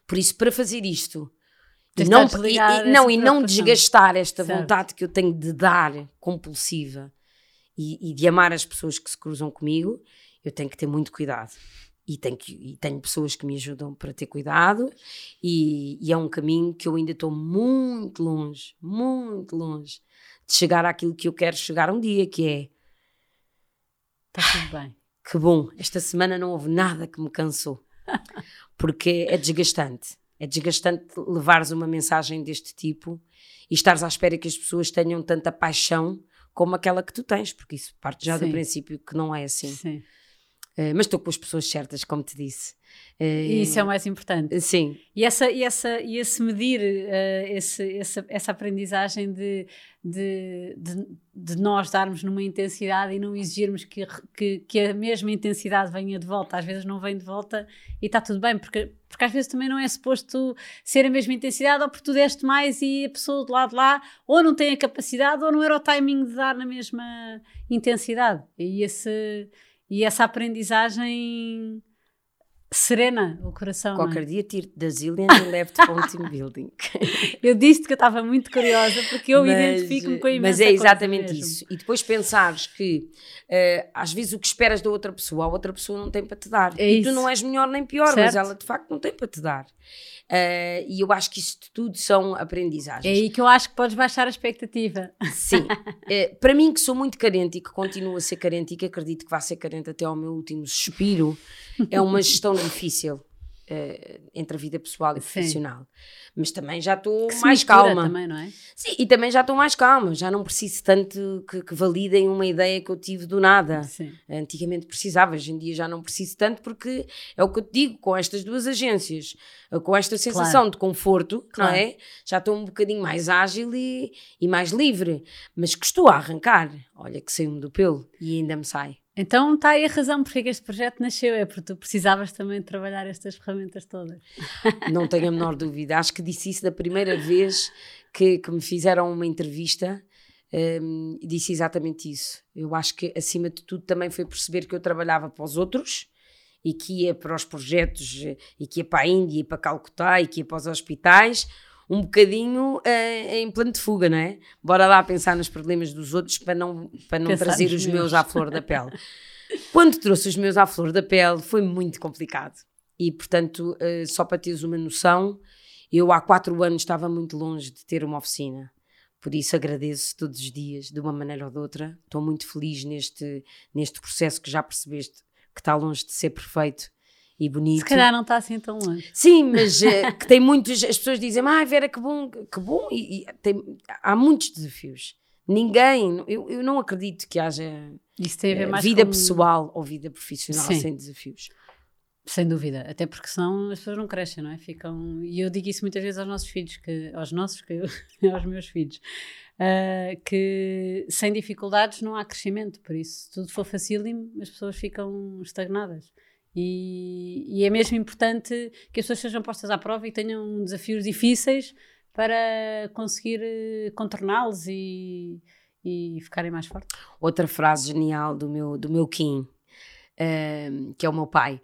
Por isso, para fazer isto, e não, e, e, não, e não desgastar esta certo. vontade que eu tenho de dar compulsiva e, e, de amar as pessoas que se cruzam comigo, eu tenho que ter muito cuidado. E tenho, que, e tenho pessoas que me ajudam para ter cuidado, e, e é um caminho que eu ainda estou muito longe, muito longe de chegar àquilo que eu quero chegar um dia, que é. Está tudo bem. Que bom, esta semana não houve nada que me cansou, porque é desgastante. É desgastante levares uma mensagem deste tipo e estares à espera que as pessoas tenham tanta paixão como aquela que tu tens, porque isso parte já Sim. do princípio que não é assim. Sim. Uh, mas estou com as pessoas certas, como te disse. Uh, e isso é o mais importante. Sim. E, essa, e, essa, e esse medir, uh, esse, essa, essa aprendizagem de, de, de, de, nós darmos numa intensidade e não exigirmos que, que, que, a mesma intensidade venha de volta. Às vezes não vem de volta e está tudo bem, porque, porque às vezes também não é suposto ser a mesma intensidade, ou porque tu deste mais e a pessoa do lado de lá ou não tem a capacidade ou não era o timing de dar na mesma intensidade. E, esse, e essa aprendizagem serena o coração. Qualquer é? dia tiro-te da Zillian e levo-te para um team building. eu disse que eu estava muito curiosa porque eu identifico-me com a imensa Mas é exatamente isso. E depois pensares que uh, às vezes o que esperas da outra pessoa, a outra pessoa não tem para te dar. É e isso. tu não és melhor nem pior, certo. mas ela de facto não tem para te dar. Uh, e eu acho que isto tudo são aprendizagens. É aí que eu acho que podes baixar a expectativa. Sim. Uh, para mim, que sou muito carente e que continuo a ser carente e que acredito que vá ser carente até ao meu último suspiro, é uma gestão difícil. Uh, entre a vida pessoal e profissional. Sim. Mas também já estou mais calma. Também, não é? Sim, e também já estou mais calma. Já não preciso tanto que, que, validem uma ideia que eu tive do nada. Sim. Antigamente precisava, hoje em dia já não preciso tanto porque é o que eu te digo, com estas duas agências, eh, com esta sensação claro. de conforto, claro. não é? Já estou um bocadinho mais ágil e, e mais livre. Mas que estou a arrancar, olha que saiu-me do pelo e ainda me sai. Então está aí a razão porque este projeto nasceu, é porque tu precisavas também de trabalhar estas ferramentas todas. Não tenho a menor dúvida. Acho que disse isso da primeira vez que, que me fizeram uma entrevista um, disse exatamente isso. Eu acho que acima de tudo também foi perceber que eu trabalhava para os outros e que ia para os projetos e que ia para a Índia e para Calcutá e que ia para os hospitais um bocadinho uh, em plano de fuga, não é? Bora lá pensar nos problemas dos outros para não, para não trazer os meus. meus à flor da pele. Quando trouxe os meus à flor da pele foi muito complicado. E, portanto, uh, só para teres uma noção, eu há quatro anos estava muito longe de ter uma oficina. Por isso agradeço todos os dias, de uma maneira ou de outra. Estou muito feliz neste, neste processo que já percebeste que está longe de ser perfeito e bonito. Se calhar não está assim tão longe. Sim, mas uh, que tem muitos. As pessoas dizem, ah, Vera, que bom, que bom. E, e tem, há muitos desafios. Ninguém, eu, eu não acredito que haja uh, vida pessoal ou vida profissional Sim. sem desafios. Sem dúvida, até porque senão as pessoas não crescem, não é? Ficam. E eu digo isso muitas vezes aos nossos filhos, que, aos nossos, que, aos meus filhos, uh, que sem dificuldades não há crescimento, por isso, se tudo for facílimo, as pessoas ficam estagnadas. E, e, é mesmo importante que as pessoas sejam postas à prova e tenham desafios difíceis para conseguir eh, contorná-los e, e ficarem mais fortes. Outra frase genial do meu, do meu Kim, uh, que é o meu pai.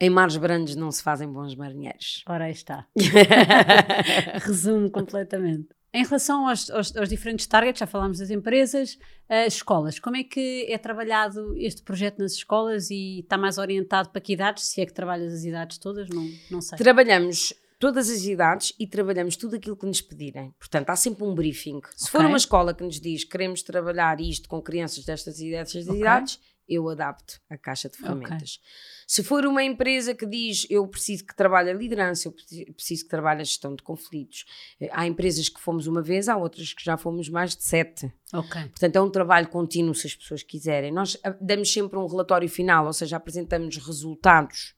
Em mares grandes não se fazem bons marinheiros. Ora, aí está. Resumo completamente. Em relação aos, aos, aos, diferentes targets, já falámos das empresas, as escolas, como é que é trabalhado este projeto nas escolas e está mais orientado para que idades? Se é que trabalhas as idades todas, não, não sei. Trabalhamos todas as idades e trabalhamos tudo aquilo que nos pedirem. Portanto, há sempre um briefing. Se okay. for uma escola que nos diz queremos trabalhar isto com crianças destas e destas okay. idades, eu adapto a caixa de ferramentas. Okay. Se for uma empresa que diz eu preciso que trabalhe a liderança, eu preciso que trabalhe a gestão de conflitos, eh, há empresas que fomos uma vez, há outras que já fomos mais de sete. Okay. Portanto, é um trabalho contínuo se as pessoas quiserem. Nós ah, damos sempre um relatório final, ou seja, apresentamos resultados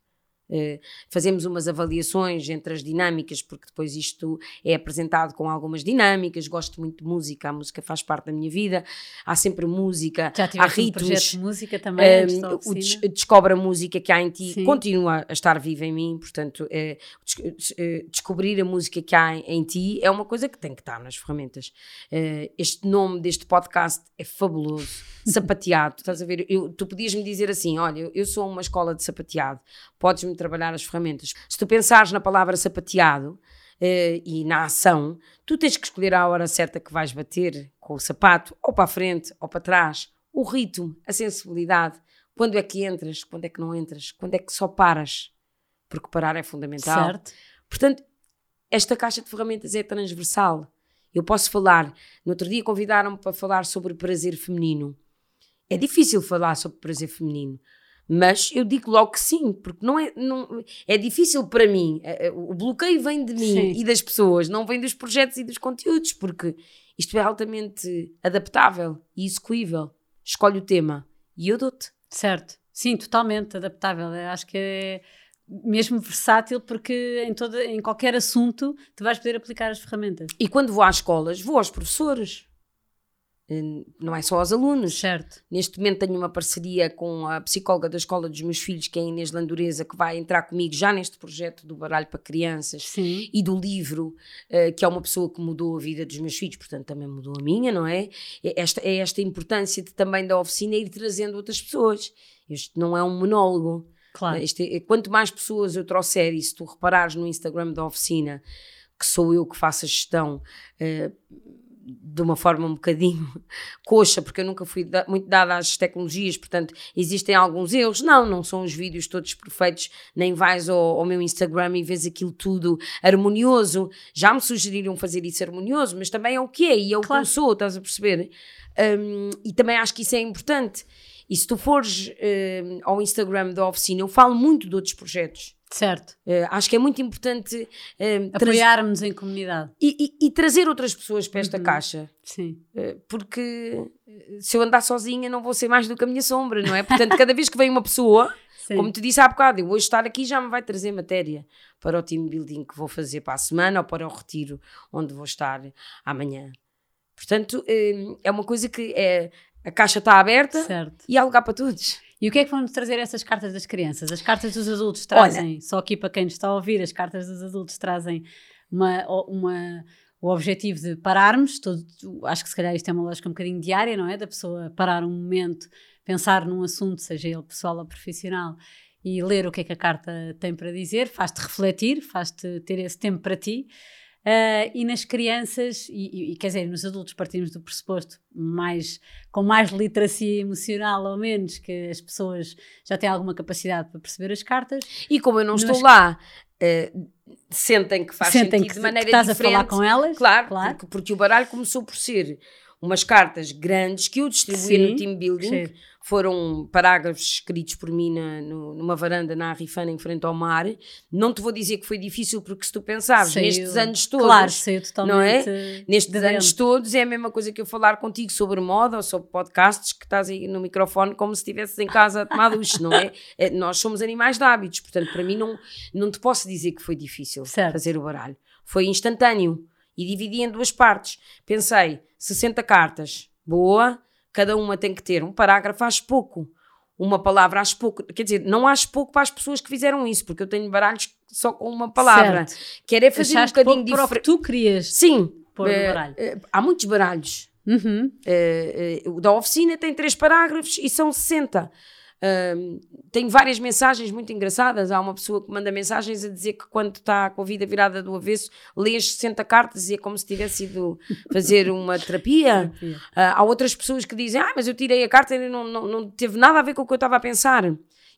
fazemos umas avaliações entre as dinâmicas, porque depois isto é apresentado com algumas dinâmicas. Gosto muito de música, a música faz parte da minha vida. Há sempre música, Já há ritos. Um projeto de música também. Um, o des descobre a música que há em ti, Sim. continua a estar viva em mim, portanto, é, des descobrir a música que há em, ti é uma coisa que tem que estar nas ferramentas. Uh, este nome deste podcast é fabuloso. Sapateado, estás a ver? Eu, tu podias-me dizer assim: olha, eu sou uma escola de sapateado, podes-me trabalhar as ferramentas. Se tu pensares na palavra sapateado uh, e na ação, tu tens que escolher a hora certa que vais bater com o sapato, ou para a frente, ou para trás, o ritmo, a sensibilidade. Quando é que entras, quando é que não entras, quando é que só paras, porque parar é fundamental. Certo. Portanto, esta caixa de ferramentas é transversal. Eu posso falar, no outro dia convidaram-me para falar sobre prazer feminino. É difícil falar sobre prazer feminino, mas eu digo logo que sim, porque não é, não, é difícil para mim. É, é, o bloqueio vem de mim sim. e das pessoas, não vem dos projetos e dos conteúdos, porque isto é altamente adaptável e execuível. Escolhe o tema e eu dou-te. Certo, sim, totalmente adaptável. Acho que é mesmo versátil porque em, toda, em qualquer assunto tu vais poder aplicar as ferramentas. E quando vou às escolas, vou aos professores não é só aos alunos. Certo. Neste momento tenho uma parceria com a psicóloga da escola dos meus filhos, que é a Inês Landureza, que vai entrar comigo já neste projeto do baralho para crianças Sim. e do livro, uh, que é uma pessoa que mudou a vida dos meus filhos, portanto também mudou a minha, não é? é esta, é esta importância de, também da oficina ir trazendo outras pessoas. Isto não é um monólogo. Claro. É, quanto mais pessoas eu trouxer, e se tu reparares no Instagram da oficina, que sou eu que faço a gestão. Uh, de uma forma um bocadinho coxa, porque eu nunca fui da, muito dada às tecnologias, portanto existem alguns erros. Não, não são os vídeos todos perfeitos, nem vais ao, ao, meu Instagram e vês aquilo tudo harmonioso. Já me sugeriram fazer isso harmonioso, mas também é o que é e é o claro. que eu sou, estás a perceber? Um, e também acho que isso é importante. E se tu fores um, ao Instagram da oficina, eu falo muito de outros projetos Certo. Uh, acho que é muito importante uh, apoiarmos em comunidade e, e, e, trazer outras pessoas para esta uhum. caixa. Sim. Uh, porque se eu andar sozinha não vou ser mais do que a minha sombra, não é? Portanto, cada vez que vem uma pessoa, Sim. como te disse há bocado, eu hoje estar aqui já me vai trazer matéria para o team building que vou fazer para a semana ou para o retiro onde vou estar amanhã. Portanto, é uma coisa que é, a caixa está aberta certo. e há lugar para todos. E o que é que vão trazer essas cartas das crianças? As cartas dos adultos trazem, Olha, só aqui para quem nos está a ouvir, as cartas dos adultos trazem uma, uma, o objetivo de pararmos. Todo, acho que se calhar isto é uma lógica um bocadinho diária, não é? Da pessoa parar um momento, pensar num assunto, seja ele pessoal ou profissional, e ler o que é que a carta tem para dizer, faz-te refletir, faz-te ter esse tempo para ti. Uh, e nas crianças, e, e, quer dizer, nos adultos partimos do pressuposto mais, com mais literacia emocional ou menos, que as pessoas já têm alguma capacidade para perceber as cartas. E como eu não estou lá, uh, sentem que faz sentem sentido que, de maneira que estás diferente. a falar com elas. Claro, claro. Porque, porque, o baralho começou por ser umas cartas grandes que eu distribuía no team building. Sim foram parágrafos escritos por mim na, no, numa varanda na Arrifana em frente ao mar. Não te vou dizer que foi difícil, porque se tu pensares saiu, nestes anos todos, claro, saiu totalmente não é? Nestes de anos todos é a mesma coisa que eu falar contigo sobre moda ou sobre podcasts que estás aí no microfone como se estivesses em casa a tomar duche, não é? é? Nós somos animais de hábitos, portanto, para mim não, não te posso dizer que foi difícil certo. fazer o baralho. Foi instantâneo e dividi em duas partes. Pensei, 60 cartas, boa cada uma tem que ter um parágrafo, acho pouco. Uma palavra, acho pouco. Quer dizer, não acho pouco para as pessoas que fizeram isso, porque eu tenho baralhos só com uma palavra. Certo. Quero é fazer Achaste um bocadinho diferente. Para o que tu querias Sim. Pôr eh, baralho. Uh, há muitos baralhos. Uhum. Uh, uh, o da oficina tem três parágrafos e são 60. Uh, tenho várias mensagens muito engraçadas. Há uma pessoa que manda mensagens a dizer que quando está com a vida virada do avesso, lê as 60 cartas e é como se tivesse ido fazer uma terapia. uh, há outras pessoas que dizem: Ah, mas eu tirei a carta e não, não, não teve nada a ver com o que eu estava a pensar.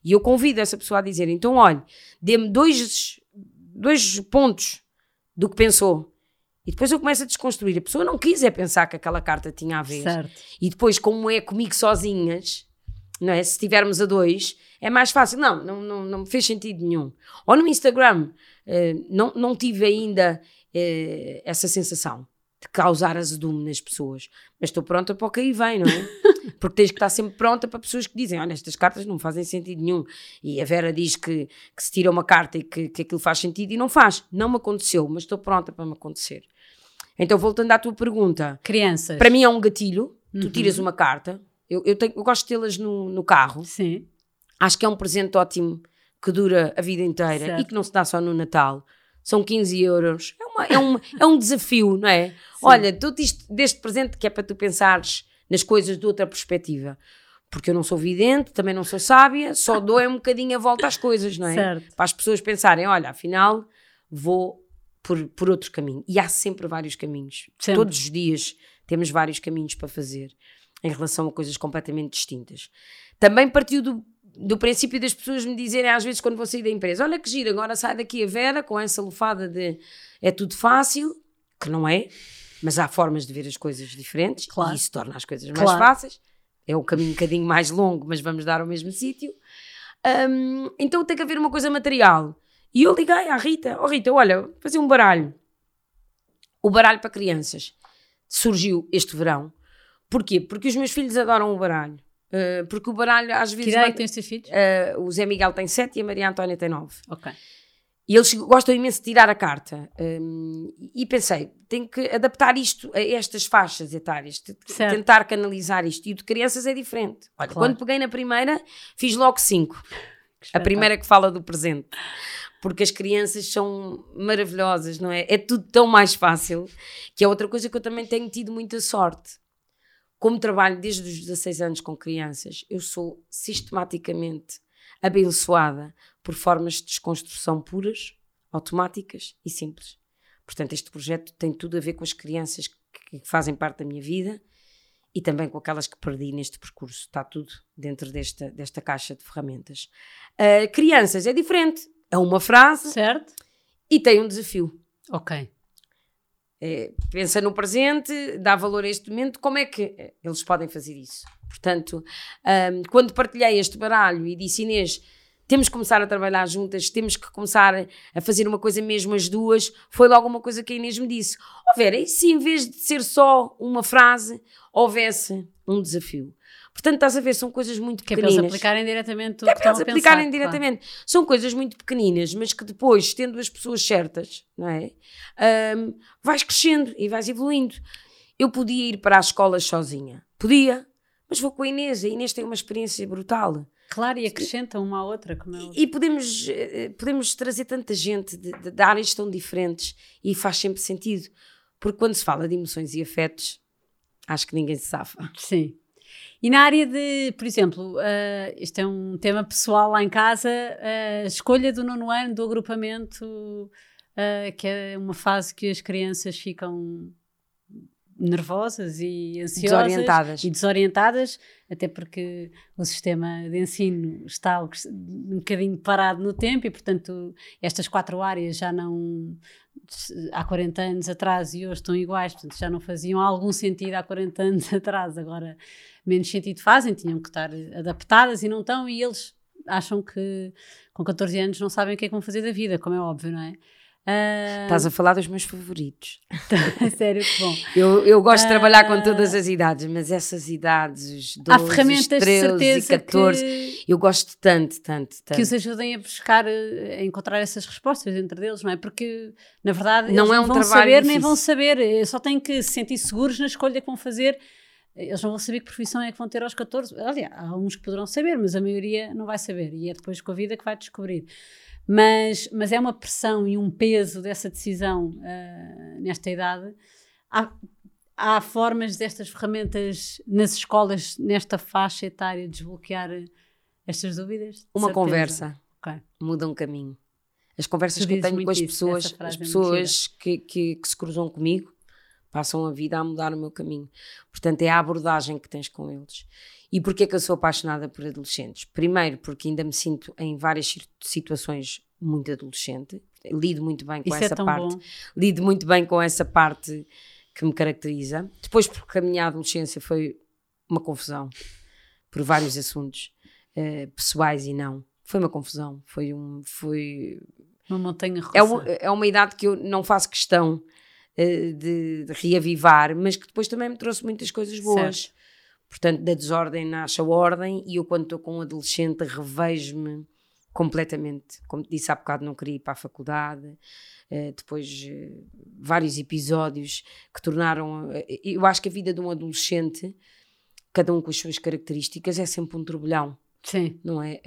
E eu convido essa pessoa a dizer: Então, olha, dê-me dois, dois pontos do que pensou. E depois eu começo a desconstruir. A pessoa não quis é pensar que aquela carta tinha a ver. Certo. E depois, como é comigo sozinhas, não é? Se estivermos a dois, é mais fácil. Não, não, não, não fez sentido nenhum. Ou no Instagram, uh, não, não tive ainda uh, essa sensação de causar azedume nas pessoas. Mas estou pronta para o que aí vem, não é? porque tens que estar sempre pronta para pessoas que dizem: Olha, estas cartas não fazem sentido nenhum. E a Vera diz que, que se tira uma carta e que, que aquilo faz sentido e não faz. Não me aconteceu, mas estou pronta para me acontecer. Então, voltando à tua pergunta, Crianças. para mim é um gatilho. Tu Uhum. tiras uma carta, eu, eu, tenho- eu gosto de tê-las no, no carro. Sim. Acho que é um presente ótimo que dura a vida inteira Certo. e que não se dá só no Natal. São 15 euros. É, uma- é um, é um desafio, não é? Olha, dou-te isto- deste presente que é para tu pensares nas coisas de outra perspectiva. Porque eu não sou vidente, também não sou sábia, só dou é um bocadinho a volta às coisas, não é? Certo. Para as pessoas pensarem, olha, afinal vou por, por outro caminho. E há sempre vários caminhos. Sempre. Todos os dias temos vários caminhos para fazer em relação a coisas completamente distintas. Também partiu do, do princípio das pessoas me dizerem, às vezes, quando vou sair da empresa: Olha que giro, agora sai daqui a Vera com essa lufada de é tudo fácil, que não é, mas há formas de ver as coisas diferentes Claro. e isso torna as coisas mais Claro. fáceis. É o caminho um bocadinho mais longo, mas vamos dar ao mesmo sítio. Hum, então tem que haver uma coisa material. E eu liguei à Rita: Oh Rita, olha, fazer um baralho. O baralho para crianças surgiu este verão. Porquê? Porque os meus filhos adoram o baralho. Uh, porque o baralho às Que vezes. idade é vai- que tens teus filhos? Uh, o Zé Miguel tem 7 e a Maria Antónia tem 9. Ok. E eles gostam imenso de tirar a carta. Um, e pensei, tenho que adaptar isto a estas faixas etárias, Certo. tentar canalizar isto. E o de crianças é diferente. Olha, Claro. quando peguei na primeira, fiz logo 5. Que A primeira que fala do presente. Porque as crianças são maravilhosas, não é? É tudo tão mais fácil. Que é outra coisa que eu também tenho tido muita sorte. Como trabalho desde os 16 anos com crianças, eu sou sistematicamente abençoada por formas de desconstrução puras, automáticas e simples. Portanto, este projeto tem tudo a ver com as crianças que fazem parte da minha vida e também com aquelas que perdi neste percurso. Está tudo dentro desta, desta caixa de ferramentas. Uh, crianças é diferente. É uma frase Certo? e tem um desafio. Ok. É, pensa no presente, dá valor a este momento, como é que eh, eles podem fazer isso? Portanto, ahm, quando partilhei este baralho e disse Inês, temos que começar a trabalhar juntas, temos que começar a fazer uma coisa mesmo as duas, foi logo uma coisa que a Inês me disse: Vera, e se em vez de ser só uma frase, houvesse um desafio? Portanto, estás a ver, são coisas muito Que é para eles pequeninas. aplicarem diretamente o É que estão a aplicarem pensar, diretamente. São coisas muito pequeninas, mas que depois, tendo as pessoas certas, não é? Ahm, vais crescendo e vais evoluindo. Eu podia ir para as escolas sozinha. Podia. Mas vou com a Inês. A Inês tem uma experiência brutal. Claro. Claro, e acrescentam uma à outra, como é. E podemos, eh, podemos trazer tanta gente de, de, de áreas tão diferentes e faz sempre sentido. Porque quando se fala de emoções e afetos, acho que ninguém se safa. Sim. E na área de, por exemplo, uh, isto é um tema pessoal lá em casa, a escolha do nono ano do agrupamento, uh, que é uma fase que as crianças ficam nervosas e ansiosas Desorientadas. e desorientadas, até porque o sistema de ensino está um bocadinho parado no tempo e, portanto, estas quatro áreas já não há 40 anos atrás e hoje estão iguais, portanto já não faziam algum sentido há 40 anos atrás, agora menos sentido fazem, tinham que estar adaptadas e não estão, e eles acham que com 14 anos não sabem o que é que vão fazer da vida, como é óbvio, não é? Uh... Estás a falar dos meus favoritos. Sério, que bom. Eu, eu gosto de trabalhar Uh... com todas as idades, mas essas idades, os 12, Há ferramentas os 13 de certeza e 14, que, eu gosto tanto, tanto, tanto. que os ajudem a buscar, a encontrar essas respostas entre deles, não é? Porque, na verdade, Não eles é não um vão trabalho saber, nem difícil. vão saber, só têm que se sentir seguros na escolha que vão fazer. Eles não vão saber que profissão é que vão ter aos 14. Aliás, há uns que poderão saber, mas a maioria não vai saber. E é depois com a vida que vai descobrir. Mas, mas é uma pressão e um peso dessa decisão uh, nesta idade. Há, há formas destas ferramentas nas escolas, nesta faixa etária, desbloquear estas dúvidas? De Uma certeza. conversa Ok. muda um caminho. As conversas que eu tenho com as pessoas, as é pessoas que, que, que se cruzam comigo, passam a vida a mudar o meu caminho. Portanto, é a abordagem que tens com eles. E porquê que eu sou apaixonada por adolescentes? Primeiro, porque ainda me sinto em várias situ- situações muito adolescente. Lido muito bem com Isso é essa tão parte. bom. Lido muito bem com essa parte que me caracteriza. Depois, porque a minha adolescência foi uma confusão por vários assuntos eh, pessoais e não. Foi uma confusão. Foi um. Foi, Uma montanha russa. é, uma, é uma idade que eu não faço questão eh, de, de reavivar, mas que depois também me trouxe muitas coisas boas. Portanto, da desordem nasce a ordem, e eu, quando estou com um adolescente, revejo-me completamente. Como te disse há bocado, não queria ir para a faculdade. Uh, depois, uh, vários episódios que tornaram. Uh, eu acho que a vida de um adolescente, cada um com as suas características, é sempre um turbilhão. Sim. Não é?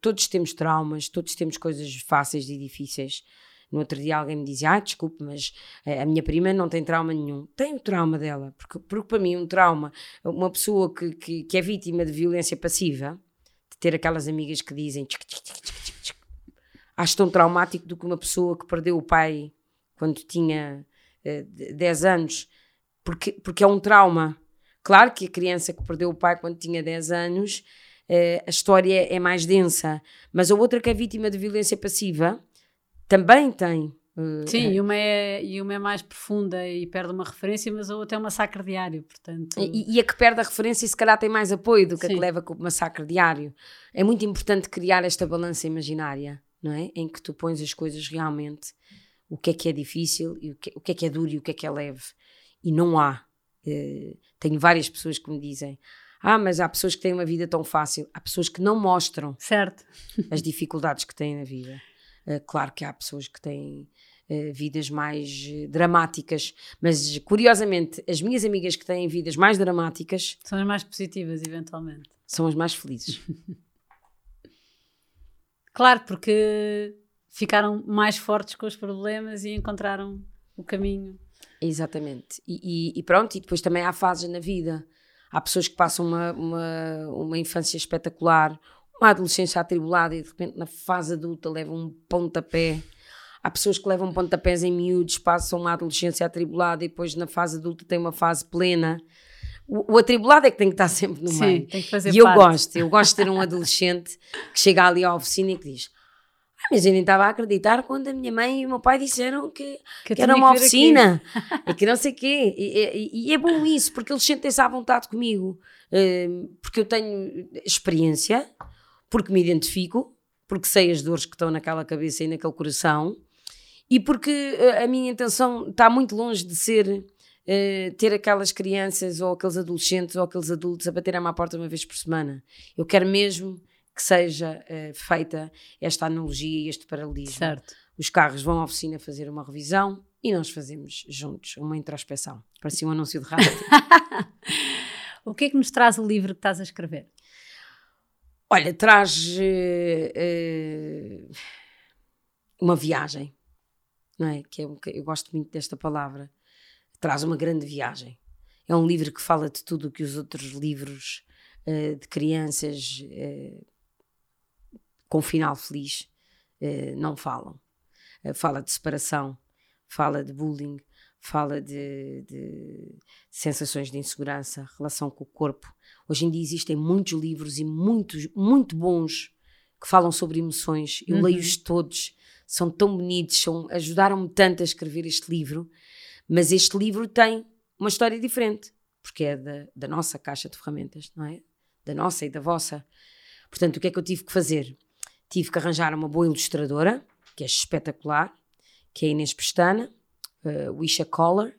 todos temos traumas, todos temos coisas fáceis e difíceis. No outro dia alguém me dizia, ah, desculpe, mas a minha prima não tem trauma nenhum. Tem o trauma dela, porque, porque para mim um trauma, uma pessoa que, que, que é vítima de violência passiva, de ter aquelas amigas que dizem tchic, tchic, tchic, acho tão traumático do que uma pessoa que perdeu o pai quando tinha uh, 10 anos, porque, porque é um trauma. Claro que a criança que perdeu o pai quando tinha 10 anos, uh, a história é mais densa, mas a outra que é vítima de violência passiva, também tem. Uh, Sim, é. E, uma é, e uma é mais profunda e perde uma referência, mas a outra é um massacre diário, portanto... E, e a que perde a referência se calhar tem mais apoio do que Sim. a que leva com o massacre diário. É muito importante criar esta balança imaginária, não é? Em que tu pões as coisas realmente, o que é que é difícil, e o, que, o que é que é duro e o que é que é leve. E não há. Uh, tenho várias pessoas que me dizem ah, mas há pessoas que têm uma vida tão fácil. Há pessoas que não mostram certo. as dificuldades que têm na vida. Eh, claro que há pessoas que têm uh, vidas mais eh, dramáticas, mas curiosamente, as minhas amigas que têm vidas mais dramáticas são as mais positivas, eventualmente. São as mais felizes. claro, porque ficaram mais fortes com os problemas e encontraram o caminho. Exatamente. E, e, e, pronto, e depois também há fases na vida. Há pessoas que passam uma, uma, uma infância espetacular, uma adolescência atribulada e de repente na fase adulta levam um pontapé. Há pessoas que levam pontapés em miúdos, passam uma adolescência atribulada e depois na fase adulta têm uma fase plena. O, o atribulado é que tem que estar sempre no Sim, meio. Tem que fazer e eu gosto, eu gosto de ter um adolescente que chega ali à oficina e que diz: ah, mas eu nem estava a acreditar quando a minha mãe e o meu pai disseram que, que, que era uma oficina e que não sei o quê. E, e, e, é bom isso, porque eles sentem-se à vontade comigo, uh, porque eu tenho experiência, porque me identifico, porque sei as dores que estão naquela cabeça e naquele coração, e porque eh, a minha intenção está muito longe de ser uh, ter aquelas crianças ou aqueles adolescentes ou aqueles adultos a bater à minha porta uma vez por semana. Eu quero mesmo que seja uh, feita esta analogia e este paralelismo. Certo. Os carros vão à oficina fazer uma revisão e nós fazemos juntos uma introspeção. Parecia um anúncio de rádio. o que é que nos traz o livro que estás a escrever? Olha, traz uh, uh, uma viagem, não é? Que é um, eu gosto muito desta palavra. Traz uma grande viagem. É um livro que fala de tudo o que os outros livros uh, de crianças com final feliz não falam. fala de separação, fala de bullying, fala de, de, sensações de insegurança, relação com o corpo. Hoje em dia existem muitos livros e muitos, muito bons que falam sobre emoções. Eu uhum. leio-os todos, são tão bonitos, ajudaram-me tanto a escrever este livro. Mas este livro tem uma história diferente, porque é da, da nossa caixa de ferramentas, não é? Da nossa e da vossa. Portanto, o que é que eu tive que fazer? Tive que arranjar uma boa ilustradora, que é espetacular, que é a Inês Pestana, uh, Wisha Collar,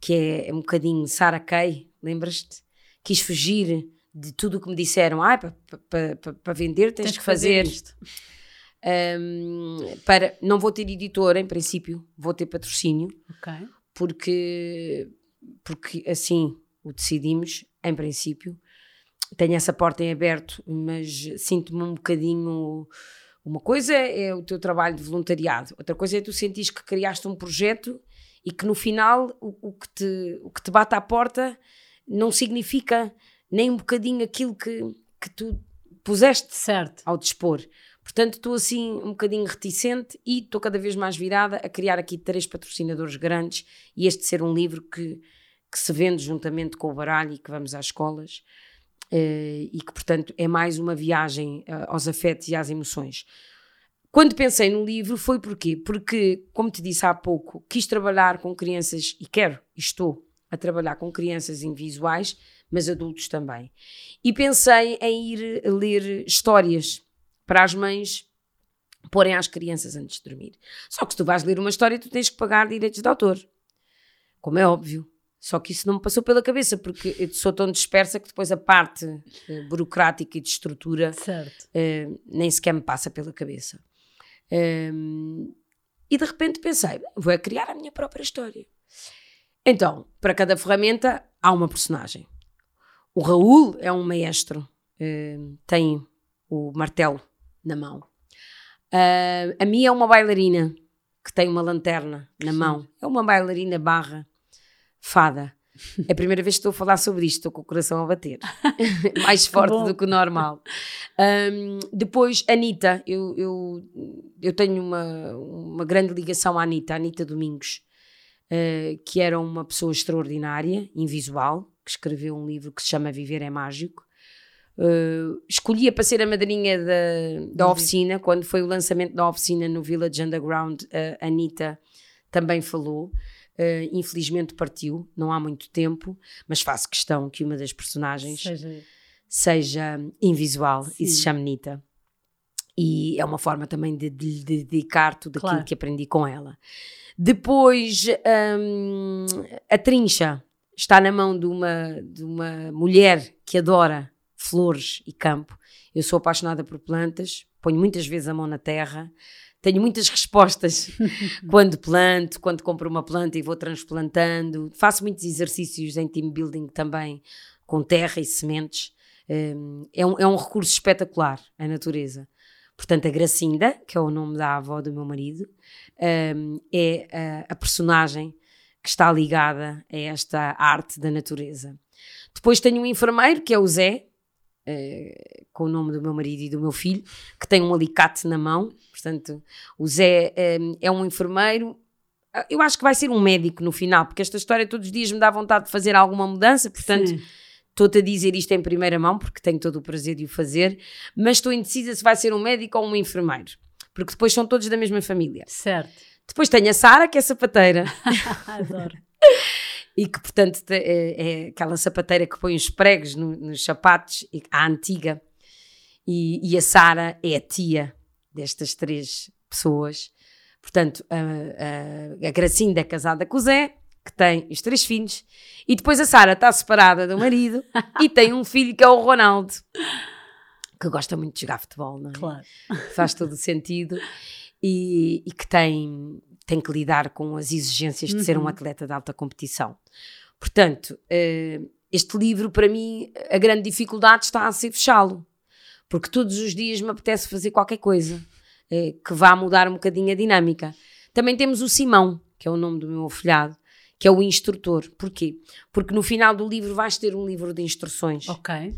que é, é um bocadinho Sarah Kay, lembras-te? Quis fugir de tudo o que me disseram. Ah, para pa, pa, pa vender tens, tens que fazer, fazer isto. Um, para, não vou ter editor em princípio, vou ter patrocínio. Okay. Porque, porque assim o decidimos, em princípio. Tenho essa porta em aberto, mas sinto-me um bocadinho. Uma coisa é o teu trabalho de voluntariado, outra coisa é tu sentires que criaste um projeto e que no final o, o, que, te, o que te bate à porta não significa nem um bocadinho aquilo que, que tu puseste certo. ao dispor. Portanto, estou assim um bocadinho reticente e estou cada vez mais virada a criar aqui três patrocinadores grandes e este ser um livro que, que se vende juntamente com o baralho e que vamos às escolas uh, e que, portanto, é mais uma viagem uh, aos afetos e às emoções. Quando pensei no livro foi porquê? Porque, como te disse há pouco, quis trabalhar com crianças e quero, estou a trabalhar com crianças invisuais, mas adultos também. E pensei em ir ler histórias para as mães porem às crianças antes de dormir. Só que se tu vais ler uma história, tu tens que pagar direitos de autor. Como é óbvio. Só que isso não me passou pela cabeça, porque eu sou tão dispersa que depois a parte uh, burocrática e de estrutura uh, nem sequer me passa pela cabeça. Um, e de repente pensei, vou criar a minha própria história. Então, para cada ferramenta há uma personagem. O Raul é um maestro, uh, tem o martelo na mão. a minha é uma bailarina que tem uma lanterna na mão. É uma bailarina barra fada. É a primeira vez que estou a falar sobre isto, estou com o coração a bater. Mais forte do que o normal. Um, depois, Anitta. Eu, eu, eu tenho uma, uma grande ligação à Anitta, a Anitta Domingos, uh, que era uma pessoa extraordinária, invisual, que escreveu um livro que se chama Viver é Mágico. Uh, escolhia para ser a madrinha da, da oficina, quando foi o lançamento da oficina no Village Underground, a Anitta também falou. Uh, infelizmente partiu, não há muito tempo, mas faço questão que uma das personagens seja, seja invisual Sim. e se chame Nita. E é uma forma também de, de, de dedicar tudo claro. aquilo que aprendi com ela. Depois, um, a trincha está na mão de uma, de uma mulher que adora flores e campo. Eu sou apaixonada por plantas, ponho muitas vezes a mão na terra, tenho muitas respostas quando planto, quando compro uma planta e vou transplantando. Faço muitos exercícios em team building também, com terra e sementes. Hum, é um, é um recurso espetacular, a natureza. Portanto, a Gracinda, que é o nome da avó do meu marido, hum, é a, personagem que está ligada a esta arte da natureza. Depois tenho um enfermeiro, que é o Zé, Uh, com o nome do meu marido e do meu filho, que tem um alicate na mão. Portanto, o Zé um, é um enfermeiro. Eu acho que vai ser um médico no final, porque esta história todos os dias me dá vontade de fazer alguma mudança. Portanto, estou-te a dizer isto em primeira mão, porque tenho todo o prazer de o fazer, mas estou indecisa se vai ser um médico ou um enfermeiro, porque depois são todos da mesma família. Certo. Depois tenho a Sara, que é sapateira. Adoro. e que, portanto, é, é, aquela sapateira que põe os pregos no, nos sapatos, a antiga. E, e a Sara é a tia destas três pessoas. Portanto, a, a, a Gracinda é casada com o Zé, que tem os três filhos, e depois a Sara está separada do marido e tem um filho que é o Ronaldo, que gosta muito de jogar futebol, não é? Claro. Faz todo o sentido. E, e que tem tem que lidar com as exigências de uhum. ser um uhum. atleta de alta competição. Portanto, uh, este livro, para mim, a grande dificuldade está a ser fechá-lo, porque todos os dias me apetece fazer qualquer coisa uh, que vá mudar um bocadinho a dinâmica. Também temos o Simão, que é o nome do meu afilhado, que é o instrutor. Porquê? Porque no final do livro vais ter um livro de instruções. Ok.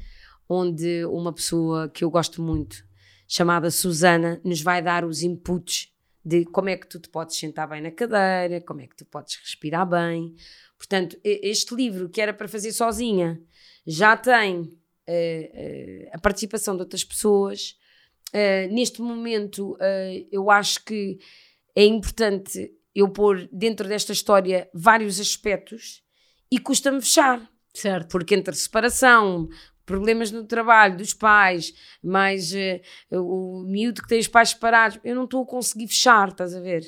Onde uma pessoa que eu gosto muito, chamada Susana, nos vai dar os inputs de como é que tu te podes sentar bem na cadeira, como é que tu podes respirar bem. Portanto, este livro que era para fazer sozinha já tem a participação de outras pessoas. Uh, neste momento, eu acho que é importante eu pôr dentro desta história vários aspectos e custa-me fechar. Certo. Porque entre separação, problemas no trabalho dos pais, mais uh, o miúdo que tem os pais separados, eu não estou a conseguir fechar, estás a ver?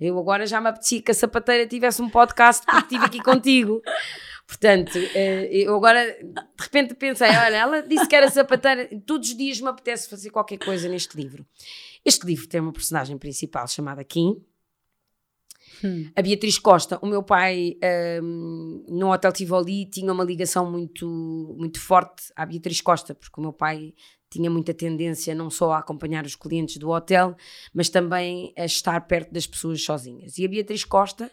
Eu agora já me apetecia que a sapateira tivesse um podcast porque estive aqui contigo. Portanto, uh, eu agora de repente pensei, olha, ela disse que era sapateira, todos os dias me apetece fazer qualquer coisa neste livro. Este livro tem uma personagem principal chamada Kim, Hum. A Beatriz Costa, o meu pai um, no Hotel Tivoli tinha uma ligação muito, muito forte à Beatriz Costa, porque o meu pai tinha muita tendência não só a acompanhar os clientes do hotel, mas também a estar perto das pessoas sozinhas. E a Beatriz Costa,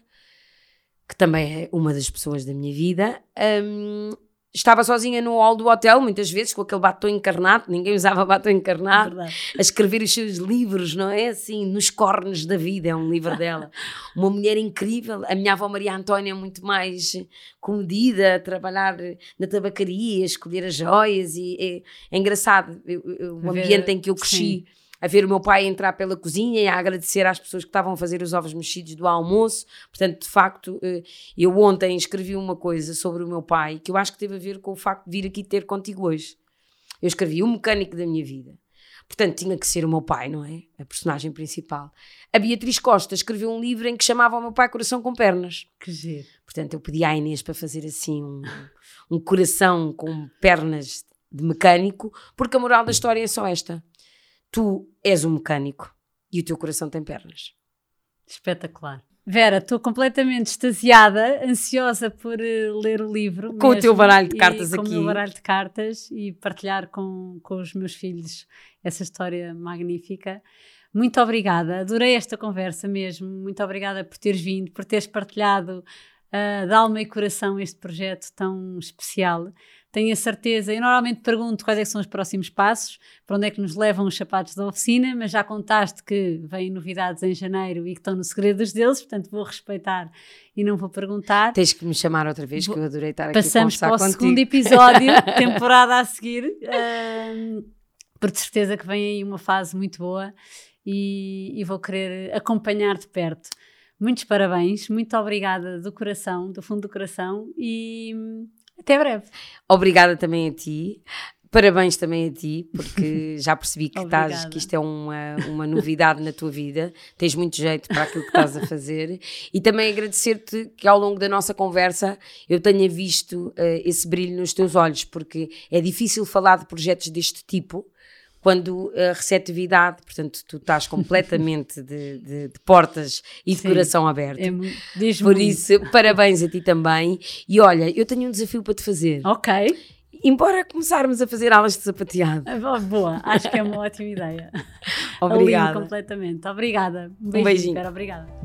que também é uma das pessoas da minha vida, um, estava sozinha no hall do hotel, muitas vezes, com aquele batom encarnado, ninguém usava batom encarnado, Verdade. a escrever os seus livros, não é? Assim, nos cornos da vida, é um livro dela. Uma mulher incrível. A minha avó Maria Antónia é muito mais comedida, a trabalhar na tabacaria, a escolher as joias, e é, é engraçado eu, eu, o ambiente em que eu cresci. Sim a ver o meu pai entrar pela cozinha e a agradecer às pessoas que estavam a fazer os ovos mexidos do almoço. Portanto, de facto, eh, eu ontem escrevi uma coisa sobre o meu pai que eu acho que teve a ver com o facto de vir aqui ter contigo hoje. Eu escrevi o mecânico da minha vida. Portanto, tinha que ser o meu pai, não é? A personagem principal. A Beatriz Costa escreveu um livro em que chamava o meu pai Coração com Pernas. Que giro. Portanto, eu pedi à Inês para fazer assim um, um coração com pernas de mecânico, porque a moral da história é só esta. Tu és um mecânico e o teu coração tem pernas. Espetacular. Vera, estou completamente extasiada, ansiosa por uh, ler o livro. Com mesmo, o teu baralho de cartas aqui. Com o meu baralho de cartas e partilhar com, com os meus filhos essa história magnífica. Muito obrigada, adorei esta conversa mesmo. Muito obrigada por teres vindo, por teres partilhado uh, de alma e coração este projeto tão especial tenho a certeza. Eu normalmente pergunto quais é são os próximos passos, para onde é que nos levam os sapatos da oficina, mas já contaste que vêm novidades em janeiro e que estão no segredo deles, portanto vou respeitar e não vou perguntar. Tens que me chamar outra vez, vou... que eu adorei estar aqui Passamos para o contigo. segundo episódio, temporada a seguir. Uh, por certeza que vem aí uma fase muito boa e, e vou querer acompanhar de perto. Muitos parabéns, muito obrigada do coração, do fundo do coração e até breve. Obrigada também a ti. Parabéns também a ti, porque já percebi que, estás, que isto é uma, uma novidade na tua vida. Tens muito jeito para aquilo que estás a fazer. E também agradecer-te que ao longo da nossa conversa eu tenha visto uh, esse brilho nos teus olhos, porque é difícil falar de projetos deste tipo quando a receptividade, portanto, tu estás completamente de, de, de portas e de Sim, coração aberto. É, Por muito. isso, parabéns a ti também. E olha, eu tenho um desafio para te fazer. Ok. Embora começarmos a fazer aulas de sapateado. Ah, boa, acho que é uma ótima ideia. Obrigada. completamente. Obrigada. Um beijinho. Um beijinho. Obrigada.